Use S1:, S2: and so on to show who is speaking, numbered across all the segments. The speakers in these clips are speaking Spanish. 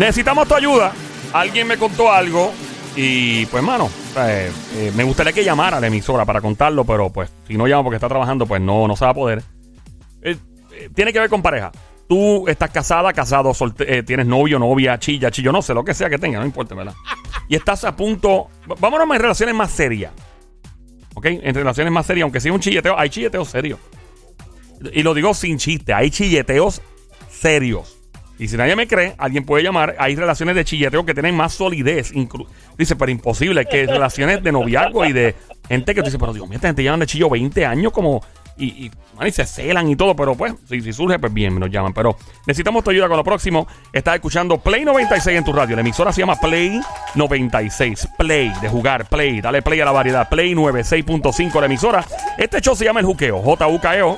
S1: Necesitamos tu ayuda. Alguien me contó algo y pues, mano, eh, eh, me gustaría que llamara a la emisora para contarlo, pero pues si no llama porque está trabajando, pues no, no se va a poder. Eh, tiene que ver con pareja. Tú estás casada, casado, tienes novio, novia, chilla, chillo, no sé, lo que sea que tenga, no importa, ¿verdad? Y estás a punto. Vámonos en relaciones más serias. ¿Ok? En relaciones más serias, aunque sea un chilleteo, hay chilleteos serios. Y lo digo sin chiste, hay chilleteos serios. Y si nadie me cree, alguien puede llamar. Hay relaciones de chilleteo que tienen más solidez. Dice, pero imposible que relaciones de noviazgo y de gente que tú dices, pero Dios mío, esta gente llevan de chillo 20 años como. Y, y, se celan y todo, pero pues, si, si surge, pues bien, nos llaman. Pero necesitamos tu ayuda con lo próximo. Estás escuchando Play 96 en tu radio. La emisora se llama Play 96. Play, de jugar, Play. Dale play a la variedad. Play 96.5 la emisora. Este show se llama El Juqueo. J-U-K-E-O.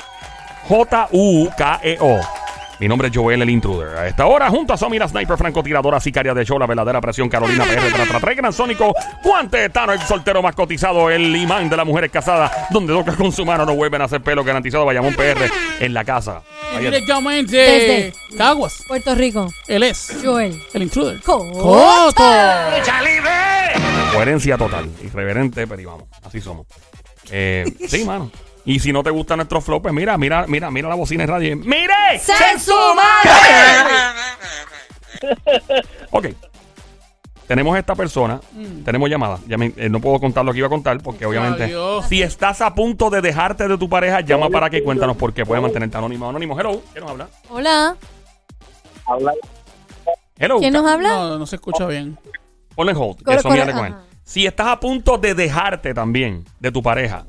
S1: J-U-K-E-O. Mi nombre es Joel el Intruder. A esta hora, junto a Somira Sniper, francotiradora, sicaria de show, la verdadera presión, Carolina PR, tra, tra, tra, gran sónico, guante Tano, el soltero más cotizado, el imán de las mujeres casadas, donde toca con su mano no vuelven a hacer pelo, garantizado, Bayamón PR en la casa. Ahí-
S2: directamente
S3: Desde-
S2: Caguas.
S3: Puerto Rico.
S2: Él es
S3: Joel.
S2: el intruder.
S3: Coto.
S1: Coherencia total, irreverente, pero y vamos, así somos. Eh, sí, mano. Y si no te gusta nuestro flow, pues mira, mira, mira, mira la bocina de radio. ¡Mire!
S3: ¡Se su madre!
S1: Ok. Tenemos esta persona, tenemos llamada. Ya me- eh, no puedo contar lo que iba a contar porque obviamente
S2: Adiós.
S1: si estás a punto de dejarte de tu pareja, llama para que cuéntanos por qué puede mantenerte anónimo. Anónimo, hello. ¿Quién nos habla?
S3: Hola.
S4: Habla
S1: Hello.
S3: ¿Quién nos habla?
S2: No, no se escucha bien.
S1: Ponle en hold,
S3: Corre,
S1: eso mira
S3: corre,
S1: con él.
S3: ajá.
S1: Si estás a punto de dejarte también de tu pareja,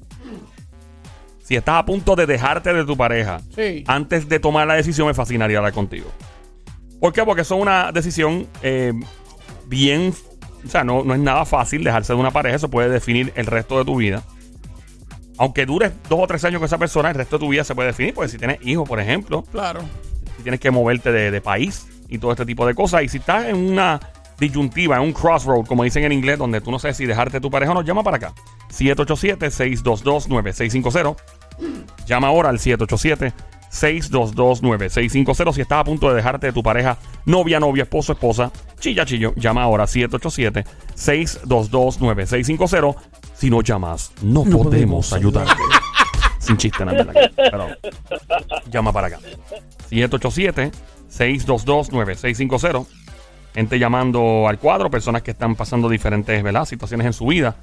S1: si estás a punto de dejarte de tu pareja,
S2: Sí.
S1: antes de tomar la decisión me fascinaría hablar contigo. ¿Por qué? Porque eso es una decisión eh, bien... O sea, no, no es nada fácil dejarse de una pareja. Eso puede definir el resto de tu vida. Aunque dures dos o tres años con esa persona, el resto de tu vida se puede definir. Porque si tienes hijos, por ejemplo,
S2: Claro.
S1: si tienes que moverte de, de país y todo este tipo de cosas. Y si estás en una disyuntiva, en un crossroad, como dicen en inglés, donde tú no sabes si dejarte de tu pareja o no, llama para acá. 787-622-9650. Llama ahora al 787-622-9650. Si estás a punto de dejarte de tu pareja, novia, novia, esposo, esposa, chilla, chillo, llama ahora 787-622-9650. Si no llamas, no, podemos ayudarte. Sin chiste, nada. Pero llama para acá. 787-622-9650. Gente llamando al cuadro, personas que están pasando diferentes ¿verdad? situaciones en su vida.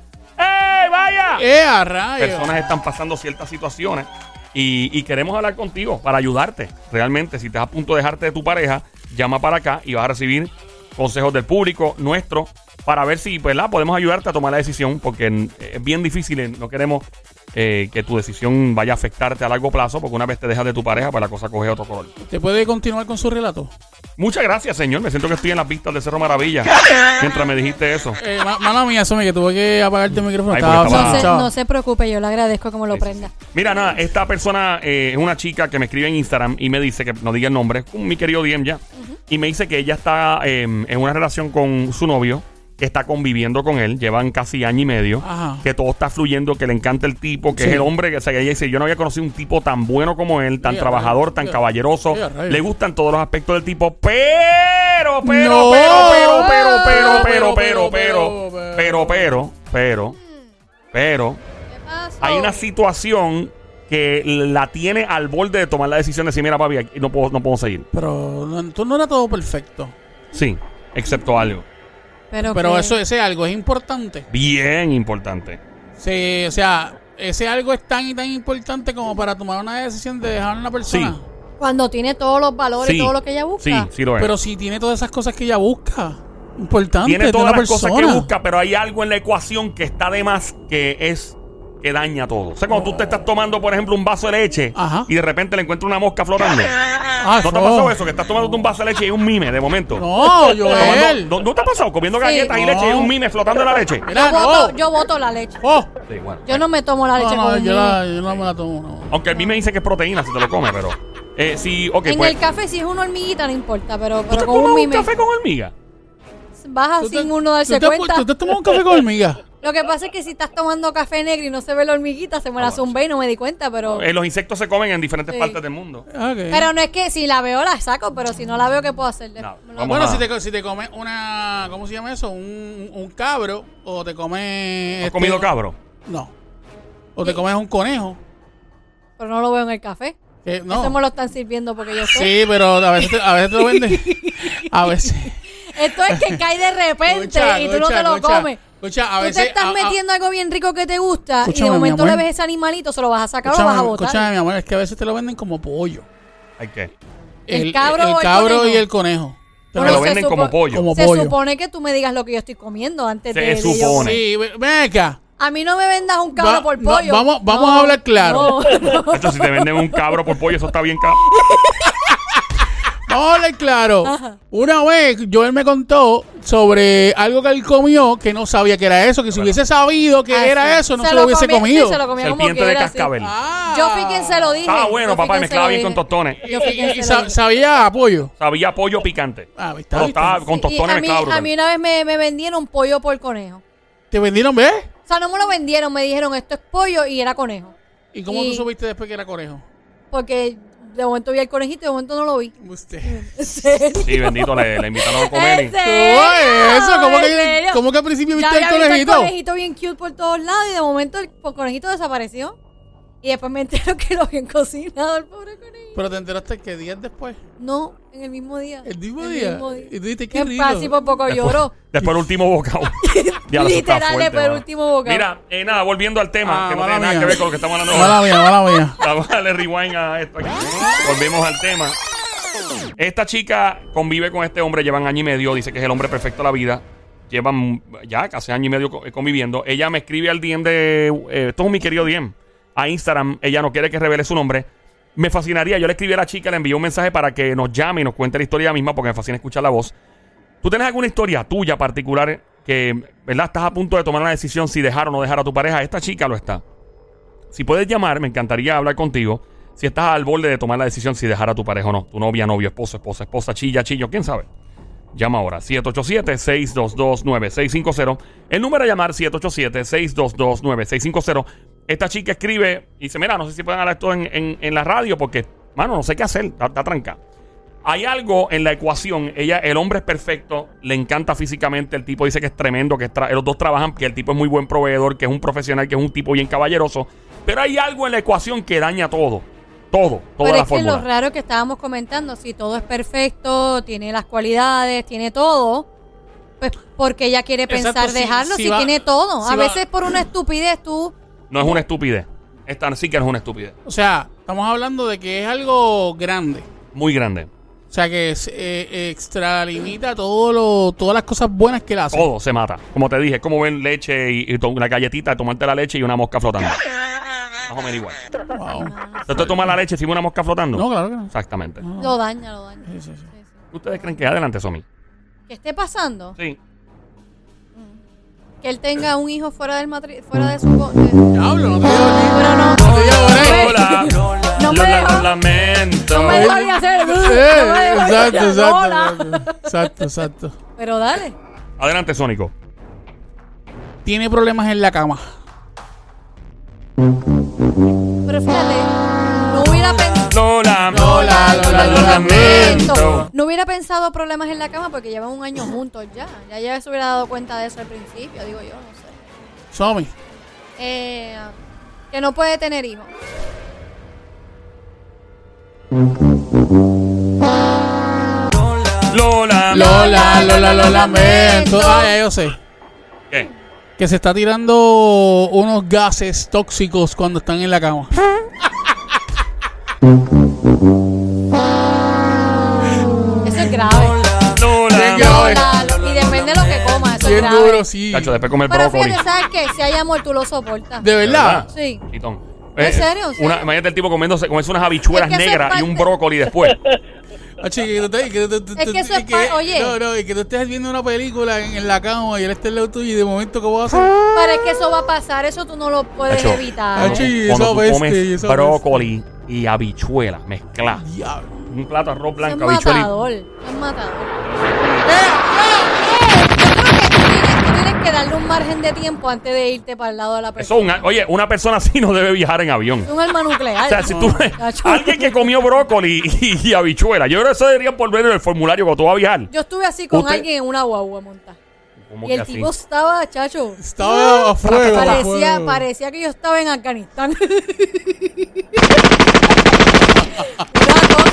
S2: ¡Eh,
S1: personas están pasando ciertas situaciones y, queremos hablar contigo para ayudarte. Realmente, si estás a punto de dejarte de tu pareja, llama para acá y vas a recibir consejos del público nuestro para ver si ¿verdad? podemos ayudarte a tomar la decisión porque es bien difícil, no queremos eh, que tu decisión vaya a afectarte a largo plazo porque una vez te dejas de tu pareja, pues la cosa coge otro color.
S2: ¿Te puede continuar con su relato?
S1: Muchas gracias, señor. Me siento que estoy en las vistas de Cerro Maravilla mientras me dijiste eso.
S2: Eh, ma- mala mía, Somi, que tuve que apagarte el micrófono.
S1: Ay,
S2: Estaba-
S1: porque estaba-
S3: No se,
S2: chao.
S3: no se preocupe, yo le agradezco como lo
S1: Sí, sí,
S3: prenda.
S1: Mira, nada, esta persona eh, es una chica que me escribe en Instagram y me dice que no diga el nombre, es mi querido DM ya, y me dice que ella está eh, en una relación con su novio, está conviviendo con él, llevan casi año y medio,
S2: Ajá.
S1: que todo está fluyendo, que le encanta el tipo, que
S2: Sí.
S1: es el hombre, que o sea, ella dice, yo no había conocido un tipo tan bueno como él, tan trabajador, tan caballeroso, le gustan todos los aspectos del tipo, pero, pero,
S2: No.
S1: pero, pero, pero, pero, pero,
S2: Pero,
S1: pero,
S2: pero,
S1: pero, pero, pero, pero, pero, hay una situación que la tiene al borde de tomar la decisión de decir, mira, papi, aquí no puedo, no puedo seguir.
S2: Pero no, tú no era todo perfecto.
S1: Sí, excepto algo
S3: Pero,
S2: Pero
S3: que-
S2: eso, ese algo es importante.
S1: bien importante.
S2: Sí, o sea, ese algo es tan y tan importante como para tomar una decisión de dejar a una persona.
S1: Sí.
S3: Cuando tiene todos los valores
S1: Sí,
S3: y todo lo que ella
S1: Sí,
S3: busca.
S1: sí lo es.
S2: Pero si tiene todas esas cosas que ella busca, importante
S1: tiene
S2: de
S1: todas
S2: una
S1: las cosas que busca, pero hay algo en la ecuación que está de más que es que daña todo. O sea, cuando tú te estás tomando, por ejemplo, un vaso de leche
S2: Ajá.
S1: y de repente le encuentras una mosca flotando.
S2: Ah,
S1: ¿No te ha pasado eso? Que estás tomando un vaso de leche y hay un mime de momento.
S2: No, Joel.
S1: ¿No, no te ha pasado? Comiendo
S3: Sí.
S1: galletas y leche y hay un mime flotando en la leche.
S2: Mira,
S3: yo,
S2: no.
S3: voto, yo voto la leche.
S2: Oh.
S1: Sí, bueno.
S3: Yo no me tomo la leche
S2: No,
S3: con un
S2: yo, la, yo no me la tomo. no.
S1: Aunque el mime dice que es proteína si te lo comes, pero... Eh, sí, ok,
S3: en
S1: pues...
S3: el café si es una hormiguita no importa, pero,
S1: ¿Tú
S3: pero
S1: te
S3: con un
S1: un
S3: mime
S1: café con hormiga?
S3: baja
S2: ¿Tú te-
S3: sin uno darse
S2: ¿tú te-
S3: cuenta.
S2: ¿Tú te tomas un café con hormiga?
S3: Lo que pasa es que si estás tomando café negro y no se ve la hormiguita, se me la zumbé y no me di cuenta, pero...
S1: Eh, los insectos se comen en diferentes
S3: Sí.
S1: partes del mundo.
S3: Pero no es que si la veo la saco, pero si no la veo, ¿qué puedo hacer?
S1: No, vamos
S2: bueno,
S1: a-
S2: si te, co- si te comes una. ¿Cómo se llama eso? Un, un cabro. O te comes.
S1: ¿Has
S2: este-
S1: comido cabro?
S2: No. O te comes un conejo.
S3: Pero no lo veo en el café.
S2: que- no.
S3: Eso me lo están sirviendo porque yo sé.
S2: Sí, pero a veces te, a veces te lo venden. A veces.
S3: Esto es que cae de repente
S2: Escucha,
S3: y tú no
S2: escucha,
S3: te lo
S2: escucha.
S3: comes.
S2: Escucha, a
S3: tú
S2: veces.
S3: te estás
S2: a- a-
S3: metiendo algo bien rico que te gusta y de momento le ves ese animalito, se lo vas a sacar o lo vas a botar.
S2: escúchame, mi amor, es que a veces te lo venden como pollo.
S1: ¿Hay qué?
S3: ¿El cabro
S2: el
S3: o el
S2: cabro y el conejo.
S1: Me
S3: Bueno,
S1: lo
S3: se
S1: venden como pollo.
S2: Como
S3: Se
S2: pollo.
S3: supone que tú me digas lo que yo estoy comiendo antes
S1: Se
S3: de, yo-
S1: supone.
S2: Sí, ve- ven acá.
S3: A mí no me vendas un cabro
S2: Va-
S3: por
S2: no,
S3: pollo.
S2: vamos- vamos a hablar claro.
S3: no.
S1: Esto si te venden un cabro por pollo, eso está bien caro.
S2: Vamos a hablar claro. Una vez Joel me contó sobre algo que él comió que no sabía que era eso, que si hubiese sabido que
S3: Ah,
S2: era
S3: sí.
S2: eso, no
S3: Se
S2: se, lo hubiese
S3: comía-
S2: comido.
S3: sí, se lo comía como
S1: Serpiente de
S3: quiera, sí.
S1: cascabel.
S2: Ah.
S3: Yo fui quien se lo dije.
S1: Estaba bueno,
S3: Yo
S1: papá,
S3: quien
S1: mezclaba
S3: lo
S1: bien con tostones.
S3: Yo fui
S2: Y-
S3: quien
S2: y
S3: se lo
S2: sa-
S3: dije.
S2: sabía pollo.
S1: Sabía pollo picante.
S2: Ah, ¿viste?
S1: estaba con tostones
S3: a mí,
S1: mezclados.
S3: a mí una vez me, me vendieron pollo por conejo.
S2: ¿Te vendieron, ves?
S3: O sea, no me lo vendieron, me dijeron esto es pollo y era conejo.
S2: ¿Y cómo
S3: Y-
S2: tú supiste después que era conejo?
S3: Porque de momento vi el conejito y de momento no lo vi.
S2: Usted.
S3: ¿En serio?
S1: Sí, bendito, le, le invitaron a comer.
S3: ¿En
S1: y-
S3: serio?
S2: Oye, eso, ¿cómo
S3: ¿En
S2: que,
S3: serio?
S2: ¿cómo que al principio viste el
S3: había visto el
S2: conejito?
S3: conejito bien cute por todos lados y de momento el conejito desapareció. Y después me entero que lo habían cocinado el pobre conejito.
S2: Pero te enteraste que días después.
S3: No, en el mismo día.
S2: ¿El mismo día?
S3: mismo
S2: Y tú dijiste, qué
S3: Que
S2: rico.
S3: Así por poco lloró.
S1: Después el último bocado. Ya,
S3: Literal,
S1: fuerte,
S3: después el último bocado.
S1: Mira, eh, nada, volviendo al tema,
S2: Ah,
S1: que no
S2: mala
S1: tiene nada que ver con lo que estamos hablando
S2: Mala mía, mala mía.
S1: Vamos a darle rewind a esto aquí. Volvemos al tema. Esta chica convive con este hombre, llevan año y medio, dice que es el hombre perfecto de la vida. Llevan ya casi año y medio co- conviviendo. Ella me escribe al DM de. eh, esto es mi querido DM. A Instagram. Ella no quiere que revele su nombre. Me fascinaría. Yo le escribí a la chica, le envié un mensaje para que nos llame y nos cuente la historia misma, porque me fascina escuchar la voz. ¿Tú tienes alguna historia tuya particular que, ¿verdad? Estás a punto de tomar una decisión si dejar o no dejar a tu pareja? Esta chica lo está. Si puedes llamar, me encantaría hablar contigo. Si estás al borde de tomar la decisión si dejar a tu pareja o no. Tu novia, novio, esposo, esposa, esposa, chilla, chillo, quién sabe. Llama ahora, 787-622-9650. El número a llamar, 787-622-9650. Esta chica escribe y dice, mira, no sé si pueden hablar esto en, en- en la radio porque, mano, no sé qué hacer, está, está trancada. Hay algo en la ecuación. Ella, el hombre es perfecto, le encanta físicamente. El tipo dice que es tremendo, que es tra- los dos trabajan, que el tipo es muy buen proveedor, que es un profesional, que es un tipo bien caballeroso. Pero hay algo en la ecuación que daña todo. Todo, toda
S3: Pero
S1: la
S3: es que lo raro que estábamos comentando, si todo es perfecto, tiene las cualidades, tiene todo, pues porque ella quiere
S2: Exacto,
S3: pensar
S2: si-
S3: dejarlo
S2: si
S3: si,
S2: va-
S3: tiene todo.
S2: si
S3: a
S2: va-
S3: veces por una estupidez tú...
S1: No es una estupidez. Esta sí que no es una estupidez.
S2: O sea, estamos hablando de que es algo grande.
S1: Muy grande.
S2: O sea, que es, eh, extralimita todo lo, todas las cosas buenas que él hace.
S1: Todo se mata. Como te dije, es como ven leche y, y una galletita, tomarte la leche y una mosca flotando. Más o menos igual.
S2: Wow.
S1: ¿Usted te toma la leche si ve una mosca flotando?
S2: No, claro que no.
S1: Exactamente.
S3: Lo daña, lo daña.
S2: Sí, sí.
S1: ¿Ustedes creen que adelante, Somi?
S3: ¿Qué esté pasando?
S1: Sí.
S3: Que él tenga un hijo fuera del matri fuera de su...
S2: Diablo, no te
S3: no,
S2: No
S3: no me dejó-
S1: lo lamento.
S3: no me dejó ni hacer... no me dejó ni
S2: exacto,
S3: hacer bola.
S2: exacto, exacto, exacto.
S3: Pero dale.
S1: Adelante, Sónico.
S2: Tiene problemas en la cama.
S3: Pero fíjate, no hubiera pensado...
S1: lamento.
S3: No hubiera pensado problemas en la cama porque llevan un año juntos ya. Ya ya se hubiera dado cuenta de eso al principio, digo yo, no sé.
S2: Somi.
S3: Eh, que no puede tener hijos.
S1: Lola.
S2: Lola, Lola, lo lamento. Ah, ya yo sé.
S1: ¿Qué?
S2: Que se está tirando unos gases tóxicos cuando están en la cama.
S3: No, y depende de lo que coma, eso es
S2: Bien
S3: grave.
S2: duro, sí.
S1: Cacho, después comer
S3: Pero
S1: brócoli.
S3: fíjate, ¿sabes qué? Si hay amor, tú lo soportas.
S2: ¿De verdad?
S3: Sí.
S1: Chitón.
S3: ¿En serio? ¿En serio?
S1: Una, imagínate el tipo comiéndose, unas habichuelas
S3: Es que eso es
S1: negras y un
S3: parte-
S1: brócoli después.
S2: Ah, chico, que tú te- que tú- tú-
S3: Es que eso es pa- oye.
S2: No, no, y que tú estés viendo una película en, en la cama y él esté al lado tuyo y de momento, ¿cómo vas a hacer?
S3: Pero es que eso va a pasar, eso tú no lo puedes
S1: Cacho,
S3: evitar.
S2: Cacho, y
S1: Cuando
S2: eso
S1: tú
S2: peste, y
S1: comes
S2: eso
S1: brócoli y habichuelas mezcladas.
S2: Diablo.
S1: Un plato de arroz
S3: es
S1: blanco, y-
S3: matador. Es matador. Eh, yo creo que tú tienes, que darle un margen de tiempo antes de irte para el lado de la
S1: Eso,
S3: persona.
S1: una- oye, una persona así no debe viajar en avión.
S3: Es un arma nuclear.
S1: O sea, si tú alguien que comió brócoli y, y habichuela, yo creo que eso debería por ver en el formulario cuando tú vas a viajar.
S3: Yo estuve así con
S1: Usted-
S3: alguien en una guagua montada.
S1: ¿Cómo
S3: Y
S1: que
S3: el
S1: así?
S3: tipo estaba, chacho.
S2: Estaba a fuego. a
S3: Parecía,
S2: fuego.
S3: parecía que yo estaba en Afganistán. Una cosa.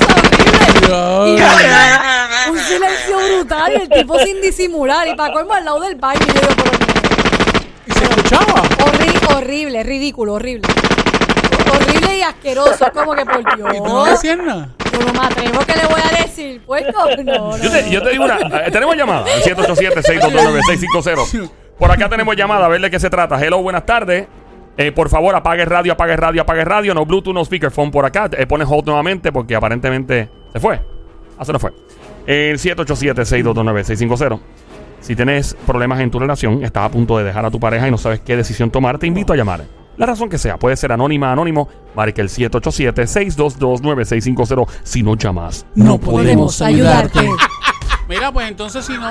S3: Y un silencio brutal. Y el tipo sin disimular. Y para colmo al lado del baño. Y yo
S2: Y se escuchaba.
S3: Horri- horrible, ridículo, horrible. Horrible y asqueroso. Es como que por Dios.
S2: Y tú no decías nada.
S3: Yo no me atrevo que le voy a decir. Pues no, no.
S1: Yo te, yo te digo una. eh, tenemos llamada. al 787-629-650. Por acá tenemos llamada. A ver de qué se trata. Hello, buenas tardes. Eh, por favor, apague radio, apague radio, apague radio. No Bluetooth, no speakerphone por acá. Eh, pone hold nuevamente porque aparentemente se fue. Ah, se nos fue. El 787-629-650. Si tienes problemas en tu relación, estás a punto de dejar a tu pareja y no sabes qué decisión tomar, te invito a llamar. La razón que sea, puede ser anónima, anónimo, marca el 787-622-9650. Si no llamas,
S2: No
S3: Podemos ayudarte.
S2: Mira, pues entonces si no.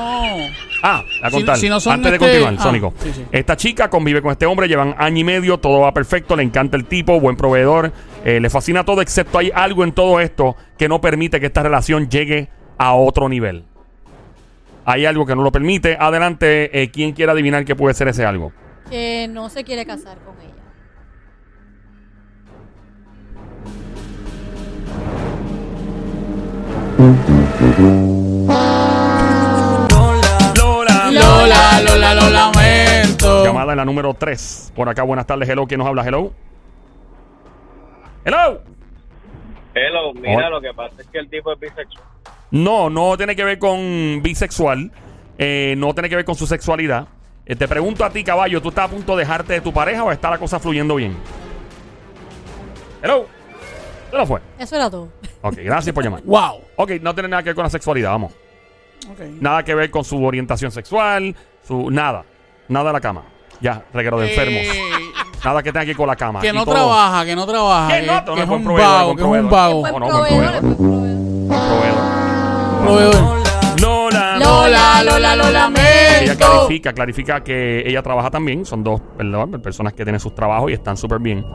S1: Ah, a
S2: Si-
S1: contar.
S2: si no son
S1: Antes de
S2: este-
S1: continuar,
S2: ah,
S1: Sónico.
S2: sí, sí.
S1: Esta chica convive con este hombre, llevan año y medio, todo va perfecto, le encanta el tipo, buen proveedor, eh, le fascina todo, excepto hay algo en todo esto que no permite que esta relación llegue a otro nivel. Hay algo que no lo permite. Adelante, eh, ¿quién quiere adivinar qué puede ser ese algo?
S3: Que no se quiere casar con ella.
S1: Lola. Llamada en la número 3. Por acá, buenas tardes. Hello, ¿quién nos habla? Hello. Hello.
S4: Hello, mira,
S1: Oh.
S4: lo que pasa es que el tipo es bisexual.
S1: No, no tiene que ver con bisexual. eh, no tiene que ver con su sexualidad. Eh, te pregunto a ti, caballo, ¿tú estás a punto de dejarte de tu pareja o está la cosa fluyendo bien? Hello. ¿Qué no fue?
S3: Eso era todo.
S1: Ok, gracias por llamar.
S2: Wow.
S1: Ok, no tiene nada que ver con la sexualidad, vamos. Nada que ver con su orientación sexual, su nada. Nada de la cama. Ya, reguero de enfermos.
S2: Eh,
S1: Nada que tenga que ver con la cama.
S2: que no
S1: todo-
S2: trabaja, que no trabaja.
S1: Que
S2: Que,
S1: no,
S2: que
S1: no,
S2: es
S1: buen
S2: un vago,
S1: buen
S2: que es un vago.
S1: No, buen
S3: proveedor,
S1: proveedor. Lola.
S2: Lola, Lola, lo
S1: Ella clarifica, clarifica que ella trabaja también. Son dos ¿verdad? personas que tienen sus trabajos y están súper bien.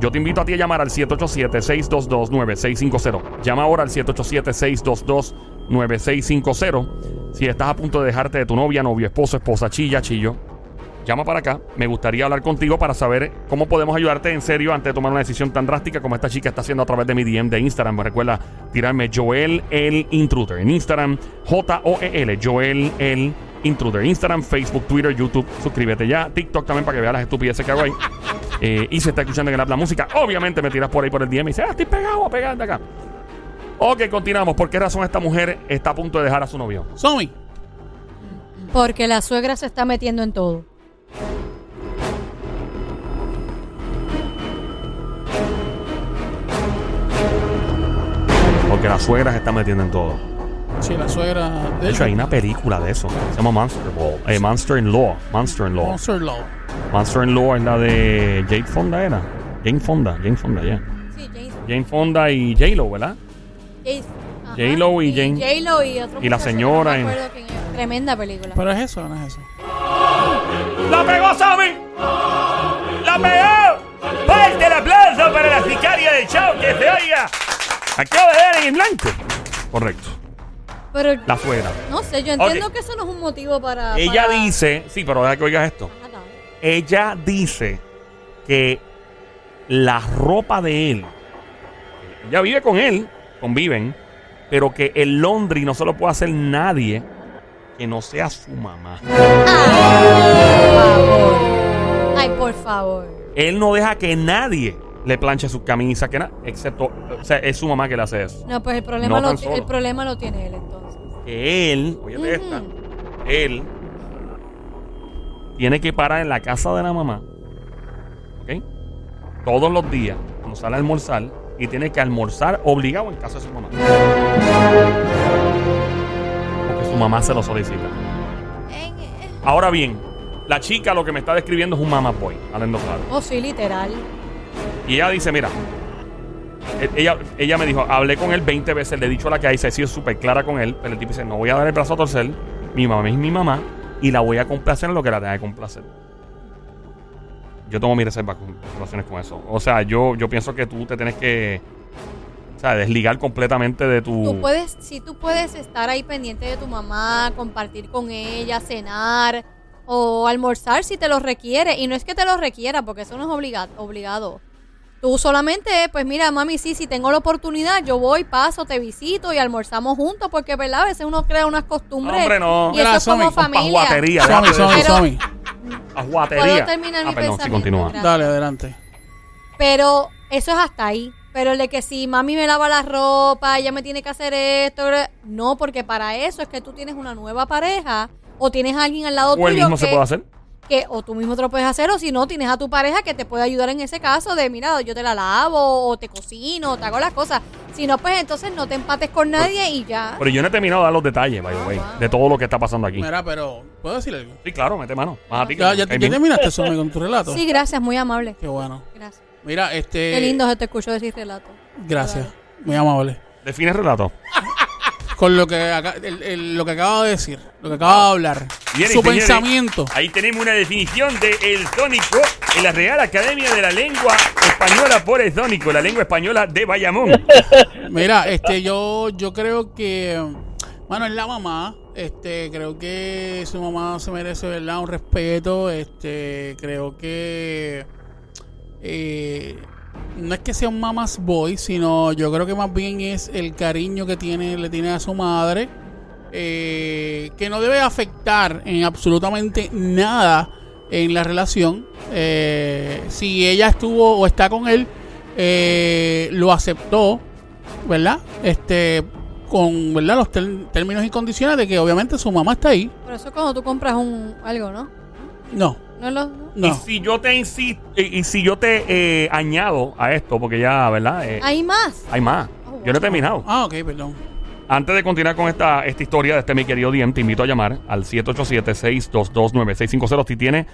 S1: Yo te invito a ti a llamar al 787-622-9650. Llama ahora al 787-622-9650. Si estás a punto de dejarte de tu novia, novio, esposo, esposa, chilla, chillo, llama para acá. Me gustaría hablar contigo para saber cómo podemos ayudarte en serio antes de tomar una decisión tan drástica como esta chica está haciendo a través de mi DM de Instagram. Recuerda tirarme Joel el Intruder en Instagram, J-O-E-L, Joel el Intruder. Instagram, Facebook, Twitter, YouTube. Suscríbete ya. TikTok también para que veas las estupideces que hago ahí. Eh, y si está escuchando en el habla música, obviamente me tiras por ahí por el DM y dices, ah, estoy pegado de acá. Ok, continuamos. ¿Por qué razón esta mujer está a punto de dejar a su novio?
S2: Somi.
S3: Porque la suegra se está metiendo en todo.
S1: Porque la suegra se está metiendo en todo.
S2: Sí, la suegra.
S1: De hecho, hay una película de eso. Se llama Monster Ball. Eh, Monster in Law. Monster in Law.
S2: Monster Law.
S1: Monster in Law es la de Jake Fonda, ¿era? Jane Fonda. Jane Fonda, ya.
S3: Sí, Jason.
S1: Jane Fonda y J-Lo, ¿verdad? J-Lo y Jane-
S3: J-Lo y otro
S1: y la señora
S3: no me
S1: en-
S3: acuerdo quién es. Tremenda película.
S2: Pero es eso, no es eso.
S1: ¡La pegó Sammy! ¡La pegó! ¡Fuerte el aplauso para la sicaria del show que se oiga! Acaba de dar en el blanco. Correcto.
S3: Pero
S1: La suegra.
S3: no sé, yo entiendo
S1: Ok.
S3: que eso no es un motivo para.
S1: Ella
S3: para-
S1: dice, sí, pero deja que oigas esto.
S3: Dale.
S1: Ella dice que la ropa de él, ella vive con él, conviven, pero que el laundry no se lo puede hacer nadie que no sea su mamá.
S3: Ay, por favor.
S1: Él no deja que nadie le planche sus camisas, que nada, excepto, o sea, es su mamá que le hace eso.
S3: No, pues el problema,
S1: No
S3: lo, el problema lo tiene él entonces.
S1: Él, oye esta,
S3: Ujú.
S1: él tiene que parar en la casa de la mamá, ¿ok? Todos los días, cuando sale a almorzar, y tiene que almorzar obligado en casa de su mamá. Su mamá se lo solicita. Ahora bien, la chica lo que me está describiendo es un mamá boy, hablando claro.
S3: Oh, sí, literal.
S1: Y ella dice, mira, e- ella, ella me dijo, hablé con él 20 veces, le he dicho la que hay, se ha sido súper clara con él, pero el tipo dice, no voy a dar el brazo a torcer, mi mamá es mi mamá, y la voy a complacer en lo que la tenga que complacer. Yo tengo mi reserva con relaciones con eso. O sea, yo, yo pienso que tú te tienes que o sea, desligar completamente de tu...
S3: Tú puedes, si tú puedes estar ahí pendiente de tu mamá, compartir con ella, cenar o almorzar si te lo requiere. Y no es que te lo requiera, porque eso no es obliga- obligado. Tú solamente, pues mira, mami, sí, si tengo la oportunidad, yo voy, paso, te visito y almorzamos juntos, porque, ¿verdad? A veces uno crea unas costumbres.
S1: Hombre, no.
S3: Y eso es como familia.
S1: pajuatería,
S2: Somi,
S1: déjate de
S2: Somi,
S1: eso.
S3: Pero-
S2: Somi.
S1: Ajuatería.
S3: ¿Puedo terminar mi
S1: ah, perdón, sí,
S3: pensamiento?
S1: continúa.
S3: Gracias.
S2: Dale, adelante.
S3: Pero eso es hasta ahí. Pero el de que si mami me lava la ropa, ella me tiene que hacer esto. No, porque para eso es que tú tienes una nueva pareja o tienes a alguien al lado
S1: O
S3: tuyo
S1: él mismo
S3: que,
S1: se puede hacer.
S3: que o tú mismo te lo puedes hacer o si no tienes a tu pareja que te puede ayudar en ese caso de mira yo te la lavo o te cocino o te hago las cosas si no pues entonces no te empates con nadie y ya
S1: Pero yo no he terminado de dar los detalles, by the way, de todo lo que está pasando aquí.
S2: Mira, pero, ¿puedo decir algo?
S1: Sí, claro, mete mano. Más a ti que-
S2: Ya, ya, ya terminaste, Somi, con tu relato.
S3: sí gracias muy amable
S2: Qué bueno.
S3: gracias
S2: Mira, este...
S3: qué lindo se te escuchó decir relato
S2: Gracias. Muy amable.
S1: Define el relato.
S2: Con lo que, acá- el- el- lo que acaba de decir, lo que acaba de hablar.
S1: Bien,
S2: su
S1: señores,
S2: pensamiento.
S1: Ahí tenemos una definición de el tónico en la Real Academia de la Lengua Española por el tónico, la lengua española de Bayamón.
S2: Mira, este, yo, yo creo que, bueno, es la mamá. Este, creo que su mamá se merece, ¿verdad? Un respeto. Este, creo que eh, no es que sea un mama's boy, sino yo creo que más bien es el cariño que tiene, le tiene a su madre. eh, que no debe afectar en absolutamente nada en la relación. Eh, si ella estuvo o está con él, eh, lo aceptó, ¿verdad? Este, con ¿verdad? los términos y condiciones de que obviamente su mamá está ahí.
S3: por eso cuando tú compras un algo no
S2: No,
S3: no lo no?
S1: Y
S2: no.
S1: si yo te insisto, y, y si yo te eh, añado a esto, porque ya, ¿verdad? Eh,
S3: hay más
S1: hay más.
S3: Oh,
S1: Yo no he terminado.
S2: Ah, ok, perdón.
S1: Antes de continuar con esta, esta historia de este mi querido Diem, te invito a llamar al 787-622-9650. Si tienes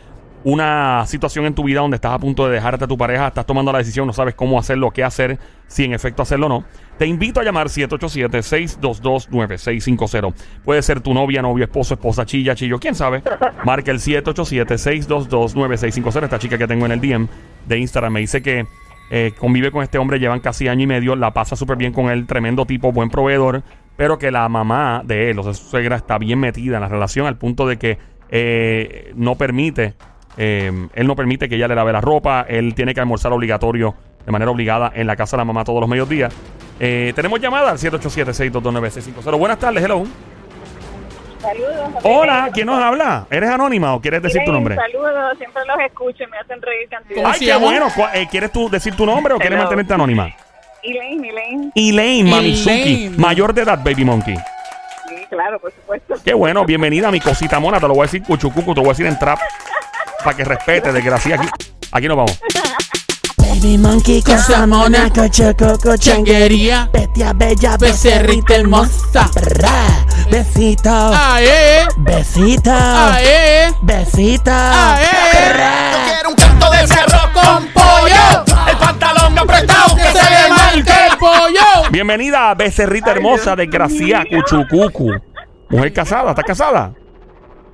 S1: una situación en tu vida donde estás a punto de dejarte a tu pareja, estás tomando la decisión, no sabes cómo hacerlo, qué hacer, si en efecto hacerlo o no, te invito a llamar 787-622-9650. Puede ser tu novia, novio, esposo, esposa, chilla, chillo, quién sabe. Marca el 787-622-9650. Esta chica que tengo en el DM de Instagram me dice que eh, convive con este hombre, llevan casi año y medio, la pasa súper bien con él, tremendo tipo, buen proveedor, pero que la mamá de él, o sea, su suegra, está bien metida en la relación al punto de que eh, no permite, eh, él no permite que ella le lave la ropa, él tiene que almorzar obligatorio, de manera obligada, en la casa de la mamá todos los mediodías. Eh, tenemos llamada al 787-622-9650. Buenas tardes, hello.
S5: Saludos.
S1: Hola, ¿quién nos habla? ¿Eres anónima o quieres decir tu nombre?
S5: Saludos, siempre los escucho y me hacen reír cantidad.
S2: ¿Cómo
S1: Ay, qué bueno. ¿Cuál- eh, ¿Quieres tú decir tu nombre o quieres
S5: Hello.
S1: mantenerte anónima?
S5: Elaine, Elaine.
S1: Elaine Mamizuki, mayor de edad, Baby Monkey.
S5: Sí, claro, por supuesto.
S1: Qué bueno, bienvenida a mi cosita mona. Te lo voy a decir cuchucucu, te voy a decir en trap. Para que respete, desgracia. Aquí, aquí nos vamos.
S6: Baby monkey, cosa mona, cocho, coco,
S2: Changuería,
S6: Bestia bella,
S2: becerrita hermosa.
S6: Bra, besito,
S2: ¡Ah, eh!
S6: besito,
S2: ¡Ah, eh!
S6: besito.
S2: ¡Ah, eh!
S6: Quiero un canto de cerro
S2: con pollo.
S6: El pantalón apretado
S2: ¡Que se le marque el pollo!
S1: Bienvenida, becerrita hermosa, desgracia, cuchucucu. Mujer casada, ¿estás casada?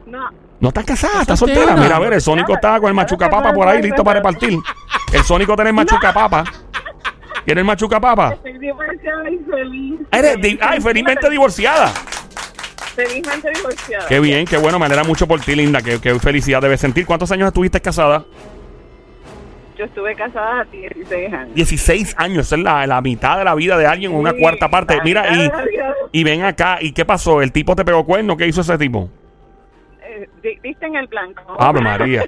S5: No,
S1: No estás casada, estás
S2: soltera.
S1: soltera. Mira, a ver, el Sónico está con el machucapapa por ahí, listo para repartir. El Sónico tiene el machucapapa. ¿Tiene el machucapapa?
S5: estoy divorciada y feliz.
S1: Eres di- Ay, felizmente divorciada.
S5: Felizmente divorciada.
S1: Qué bien, qué bueno, me alegra mucho por ti, linda. Qué, qué felicidad debes sentir. ¿Cuántos años estuviste casada?
S5: Yo estuve casada a 16 años.
S1: 16 años, esa es la, la mitad de la vida de alguien, una
S5: Sí,
S1: cuarta parte.
S5: la
S1: Mira,
S5: mitad
S1: y,
S5: de la vida.
S1: y ven acá, ¿y qué pasó? ¿El tipo te pegó cuerno? ¿Qué hizo ese tipo?
S5: Diste en el blanco.
S1: Ave María.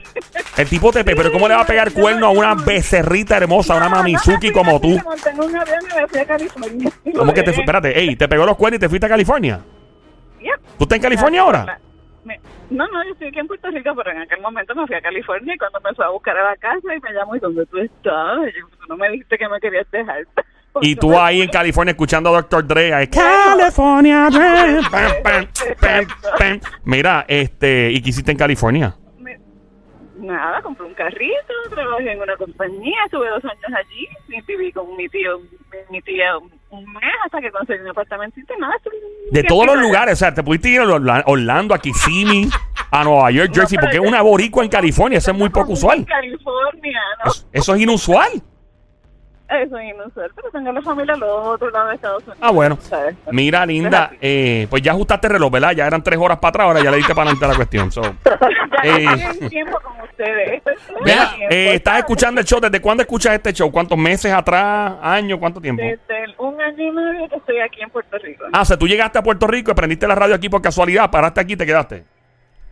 S1: El tipo te pero ¿cómo le va a pegar cuerno a una becerrita hermosa, a una mamizuki como tú? ¿Cómo que te? Espérate, ey, ¿te pegó los cuernos y te fuiste a California? ¿Tú estás en California ahora?
S5: No, no, yo estoy aquí en Puerto Rico, pero en aquel momento me fui a California y cuando me fue a buscar a la casa y me llamó y ¿dónde tú estás? Y yo, tú no me dijiste que me querías dejar.
S1: Y tú ahí en California escuchando a Dr. Dre. ahí, California Dre. Pam, pam, pam, pam. Mira, este, ¿y qué hiciste en California?
S5: Nada, compré un carrito, trabajé en una compañía, estuve dos años allí y viví con mi tío, mi tía un mes hasta que conseguí un apartamentito y nada.
S1: De todos los lugares, o sea, te pudiste ir a Orla- Orlando, a Kissimmee, a Nueva York, Jersey,
S5: No,
S1: porque es una boricua en California, eso es muy poco usual.
S5: En California, ¿no?
S1: Eso, eso es inusual.
S5: Eso es inusual, pero tengo la familia a los otros lados de Estados Unidos.
S1: Ah, bueno.
S5: ¿sabes?
S1: Mira, linda, eh, pues ya ajustaste el reloj, ¿verdad? Ya eran tres horas para atrás, ahora ya le diste para adelante la cuestión. So.
S5: ya
S1: Eh.
S5: tiempo con ustedes. Tiempo,
S1: eh, ¿estás
S5: ¿sabes?
S1: escuchando el show? ¿Desde cuándo escuchas este show? ¿Cuántos meses atrás? ¿Años? ¿Cuánto tiempo?
S5: Desde el- un año y medio que estoy aquí en Puerto Rico.
S1: Ah, o sea, tú llegaste a Puerto Rico y prendiste la radio aquí por casualidad, paraste aquí y te quedaste.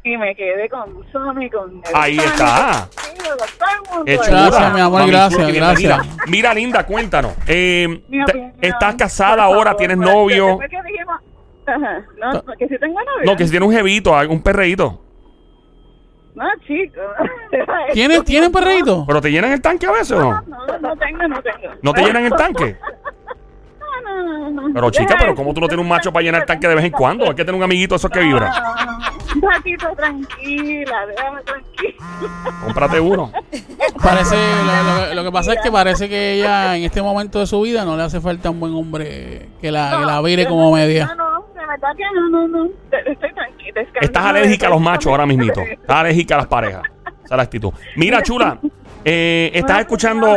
S5: Y me quedé con Sony, con...
S1: Ahí está.
S5: con- todo el mundo.
S2: Gracias, mi amor,
S1: Mami
S2: gracias, gracias.
S1: Mira, linda, cuéntanos. Eh,
S5: Mi
S1: te-
S5: opinión,
S1: ¿Estás
S5: por
S1: casada
S5: favor,
S1: ahora? ¿Tienes novio?
S5: después que dijimos- Ajá, no, que si tengo novio.
S1: No, que si tienes un jevito, un perreíto.
S5: No, chico.
S2: ¿Tienes, ¿Tienes perrito?
S1: ¿Pero te llenan el tanque a veces o no?
S5: No, no tengo, no tengo.
S1: ¿No te llenan el tanque?
S5: No, no, no.
S1: Pero chica, pero. ¿cómo tú no tienes un macho para llenar el tanque de vez en cuando? Hay que tener un amiguito de esos que vibra.
S5: Un ratito tranquila, déjame tranquila.
S1: Cómprate uno.
S2: Parece, lo, lo- lo que pasa es que parece que ella en este momento de su vida no le hace falta un buen hombre que la, que la vire como media.
S5: No, no, de verdad que no, no, no. Estoy tranquila.
S1: Estás alérgica a los machos ahora mismito. Estás alérgica a las parejas. Esa es la actitud. Mira, chula, eh, estás escuchando...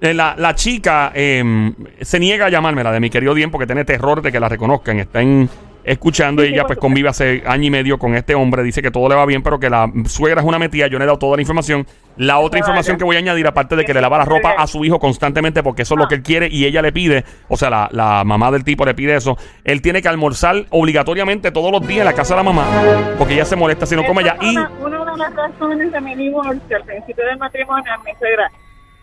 S1: Eh, La, la chica eh, se niega a llamármela de mi querido Dien porque tiene terror de que la reconozcan. Están escuchando y ella pues convive hace año y medio con este hombre. Dice que todo le va bien, pero que la suegra es una metida. Yo no he dado toda la información. La otra información que voy a añadir, aparte de que le lava la ropa a su hijo constantemente porque eso es lo que él quiere y ella le pide, o sea, la, la mamá del tipo le pide eso. Él tiene que almorzar obligatoriamente todos los días en la casa de la mamá porque ella se molesta si no come.
S5: Esa
S1: Y
S5: una de las razones de mi divorcio al principio del matrimonio, mi suegra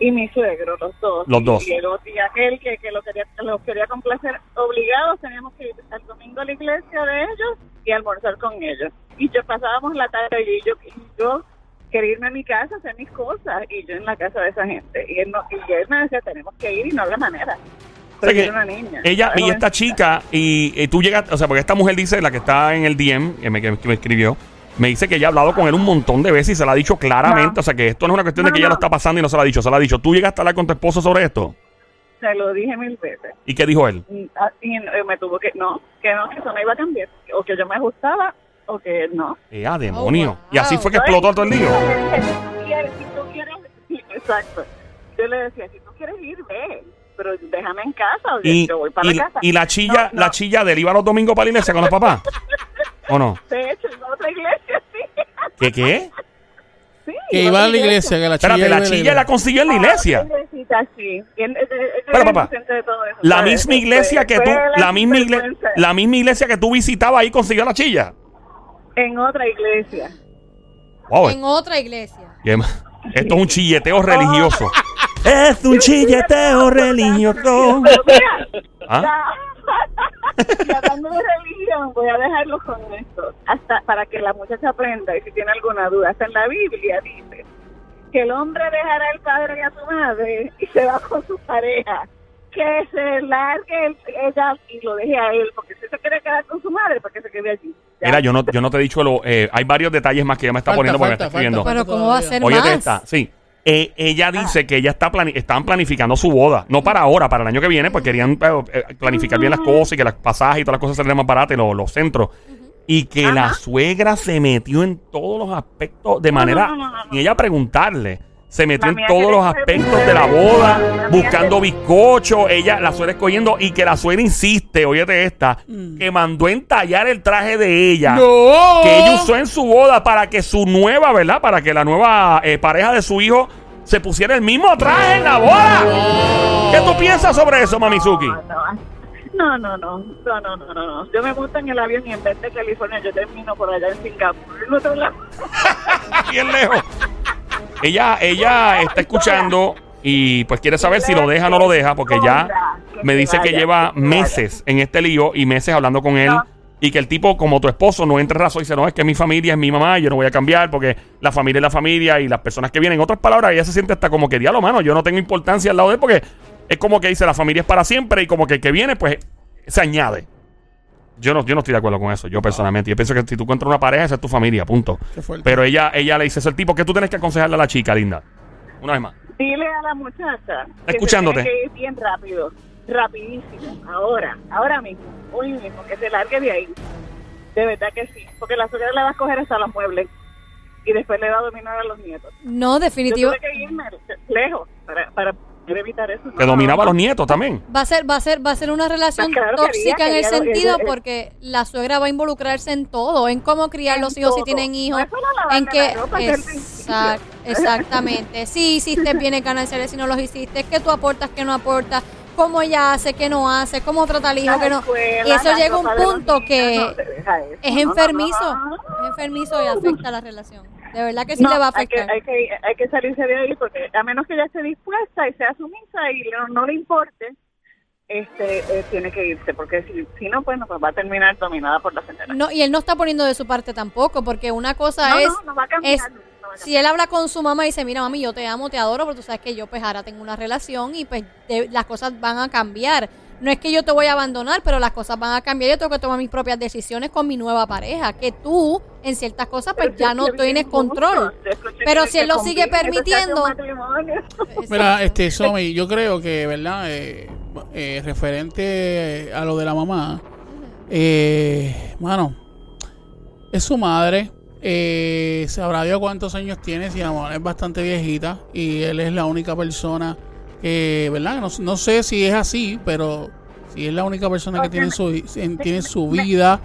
S5: y mi suegro, los dos.
S1: Los dos.
S5: Y, el, otro- y aquel que, que lo quería, lo quería complacer, obligados teníamos que ir al domingo a la iglesia de ellos y almorzar con ellos. Y yo pasábamos la tarde y yo, y yo quería irme a mi casa hacer mis cosas y yo en la casa de esa gente. Y él, no, y él me decía, tenemos que ir y no había manera. Pero
S1: sea que
S5: una niña.
S1: Ella y esta chica, y, y tú llegas, o sea, porque esta mujer dice, la que está en el DM, que me, que me escribió, me dice que ella ha hablado con él un montón de veces y se la ha dicho claramente.
S5: No.
S1: O sea, que esto no es una cuestión de
S5: No,
S1: que ella lo está pasando y no se la ha dicho, se la ha dicho. ¿Tú llegaste a hablar con tu esposo sobre esto?
S5: Se lo dije mil veces.
S1: ¿Y qué dijo él?
S5: Y, ah, y, eh, me tuvo que, no, que no, que eso no iba a cambiar. O que yo me ajustaba o que no.
S1: ¡Eh, ah, demonio!
S3: wow.
S1: Y así fue que explotó todo el lío.
S5: Si tú quieres, si tú quieres, sí, exacto. Yo le decía, si tú quieres ir, ve, pero déjame en casa, o
S1: Y,
S5: yo voy para
S1: y-
S5: la casa.
S1: y la chilla,
S5: No, no.
S1: la chilla del iba los domingos para la iglesia con los papás. ¿O no?
S5: De hecho, en otra iglesia, sí.
S1: ¿Qué qué?
S5: sí
S2: Que iba a la iglesia, que la chilla
S1: Espérate, la chilla
S2: iglesia.
S1: la consiguió en la iglesia.
S5: Él- él
S1: Pero, papá, La misma iglesia
S5: Fue-
S1: que tú,
S5: la
S1: misma iglesia, la misma iglesia que tú visitabas ahí consiguió la chilla.
S5: En otra iglesia.
S1: Wow,
S3: En otra iglesia.
S1: Esto es un chilleteo religioso. Es un chilleteo religioso. ¿Ah?
S5: ya- voy a dejarlos con esto, hasta para que la muchacha aprenda y si tiene alguna duda. Hasta en la Biblia dice que el hombre dejará al padre y a su madre y se va con su pareja. Que se largue el- ella y lo deje a él, porque si se quiere quedar con su madre, para que se quede allí. Ya.
S1: Mira, yo no, yo no te he dicho lo. eh, hay varios detalles más que ella me está
S2: Falta,
S1: poniendo porque
S2: falta,
S1: me está escribiendo.
S2: falta,
S3: Pero ¿cómo va a ser
S1: Óyete
S3: más?
S1: esta, sí. Eh, ella dice que ella está plani estaban planificando su boda, no para ahora, para el año que viene, pues querían eh, eh, planificar bien las cosas y que las pasajes y todas las cosas salieran más baratas y los, los centros. Y que la suegra se metió en todos los aspectos de manera,
S5: no, no, no, no.
S1: y ella preguntarle, se metió en todos los aspectos de la boda, buscando bizcocho, ella, la suegra escogiendo, y que la suegra insiste, óyete esta,
S2: Mm.
S1: que mandó entallar el traje de ella
S2: ¡No!
S1: que ella usó en su boda para que su nueva, ¿verdad? Para que la nueva eh, pareja de su hijo se pusiera el mismo traje en la boda. ¿Qué tú piensas sobre eso, Mamizuki?
S5: No, no, no, no, no, no, no, no. Yo me monto en el avión y en vez de California yo termino por allá en Singapur, en otro lado.
S1: Bien lejos. Ella, ella está escuchando y pues quiere saber si lo deja o no lo deja, porque ya me dice que lleva meses en este lío y meses hablando con él. Y que el tipo, como tu esposo, no entra en razón y dice, no, es que mi familia es mi mamá, yo no voy a cambiar porque la familia es la familia y las personas que vienen. En otras palabras, ella se siente hasta como que, diablo, mano, yo no tengo importancia al lado de él porque es como que dice, la familia es para siempre y como que el que viene, pues, se añade. Yo no, yo no estoy de acuerdo con eso, yo personalmente. Yo pienso que si tú encuentras una pareja, esa es tu familia, punto.
S2: Qué fuerte.
S1: Pero ella, ella le dice eso al tipo, que tú tienes que aconsejarle a la chica, linda? Una vez más.
S5: Dile a la muchacha que
S1: Escuchándote.
S5: se tiene que ir bien rápido, rapidísimo, ahora, ahora mismo, hoy mismo, que se largue de ahí. De verdad que sí. Porque la suegra le va a coger hasta los muebles y después le va a dominar a los nietos.
S3: No,
S5: Yo
S3: definitivo.
S5: tuve que irme lejos para, para poder evitar eso.
S1: Que
S5: No,
S1: dominaba a los nietos también.
S3: Va a ser, va a ser, va a ser una relación
S5: claro,
S3: tóxica
S5: quería-
S3: en el sentido porque la suegra va a involucrarse en todo, en cómo criar
S5: En
S3: los hijos si tienen hijos,
S5: No
S3: en que
S5: que
S3: exact- exactamente, si hiciste bienes gananciales, si no los hiciste, qué tú aportas, qué no aportas, cómo ella hace, qué no hace, cómo trata al hijo, que no. Y eso llega a un punto
S5: niños,
S3: que
S5: no, deja eso.
S3: es
S5: No, no, no,
S3: enfermizo,
S5: no, no.
S3: es enfermizo y afecta a la relación. De verdad que sí
S5: No,
S3: le va a
S5: hay que,
S3: afectar.
S5: hay, que, hay que salirse de ahí porque a menos que ella esté dispuesta y sea sumisa y no, no le importe, este eh, tiene que irse porque si, si no, pues, no, pues va a terminar dominada por la señora.
S3: No, y él no está poniendo de su parte tampoco, porque una cosa
S5: No,
S3: es,
S5: no, no va a cambiar,
S3: es
S5: no va a cambiar.
S3: si él habla con su mamá y dice, mira mami, yo te amo, te adoro, pero tú sabes que yo pues ahora tengo una relación y pues de- las cosas van a cambiar. No es que yo te voy a abandonar, pero las cosas van a cambiar. Yo tengo que tomar mis propias decisiones con mi nueva pareja, que tú en ciertas cosas pues
S5: Pero
S3: ya no tienes control. Pero si él lo sigue permitiendo.
S2: Mira, este, Somi, yo creo que, ¿verdad? Eh, eh, referente a lo de la mamá, eh, mano, es su madre. Eh, sabrá Dios cuántos años tiene, si la mamá es bastante viejita y él es la única persona que, ¿verdad? No, no sé si es así, pero si es la única persona que tiene su, en- tiene su vida,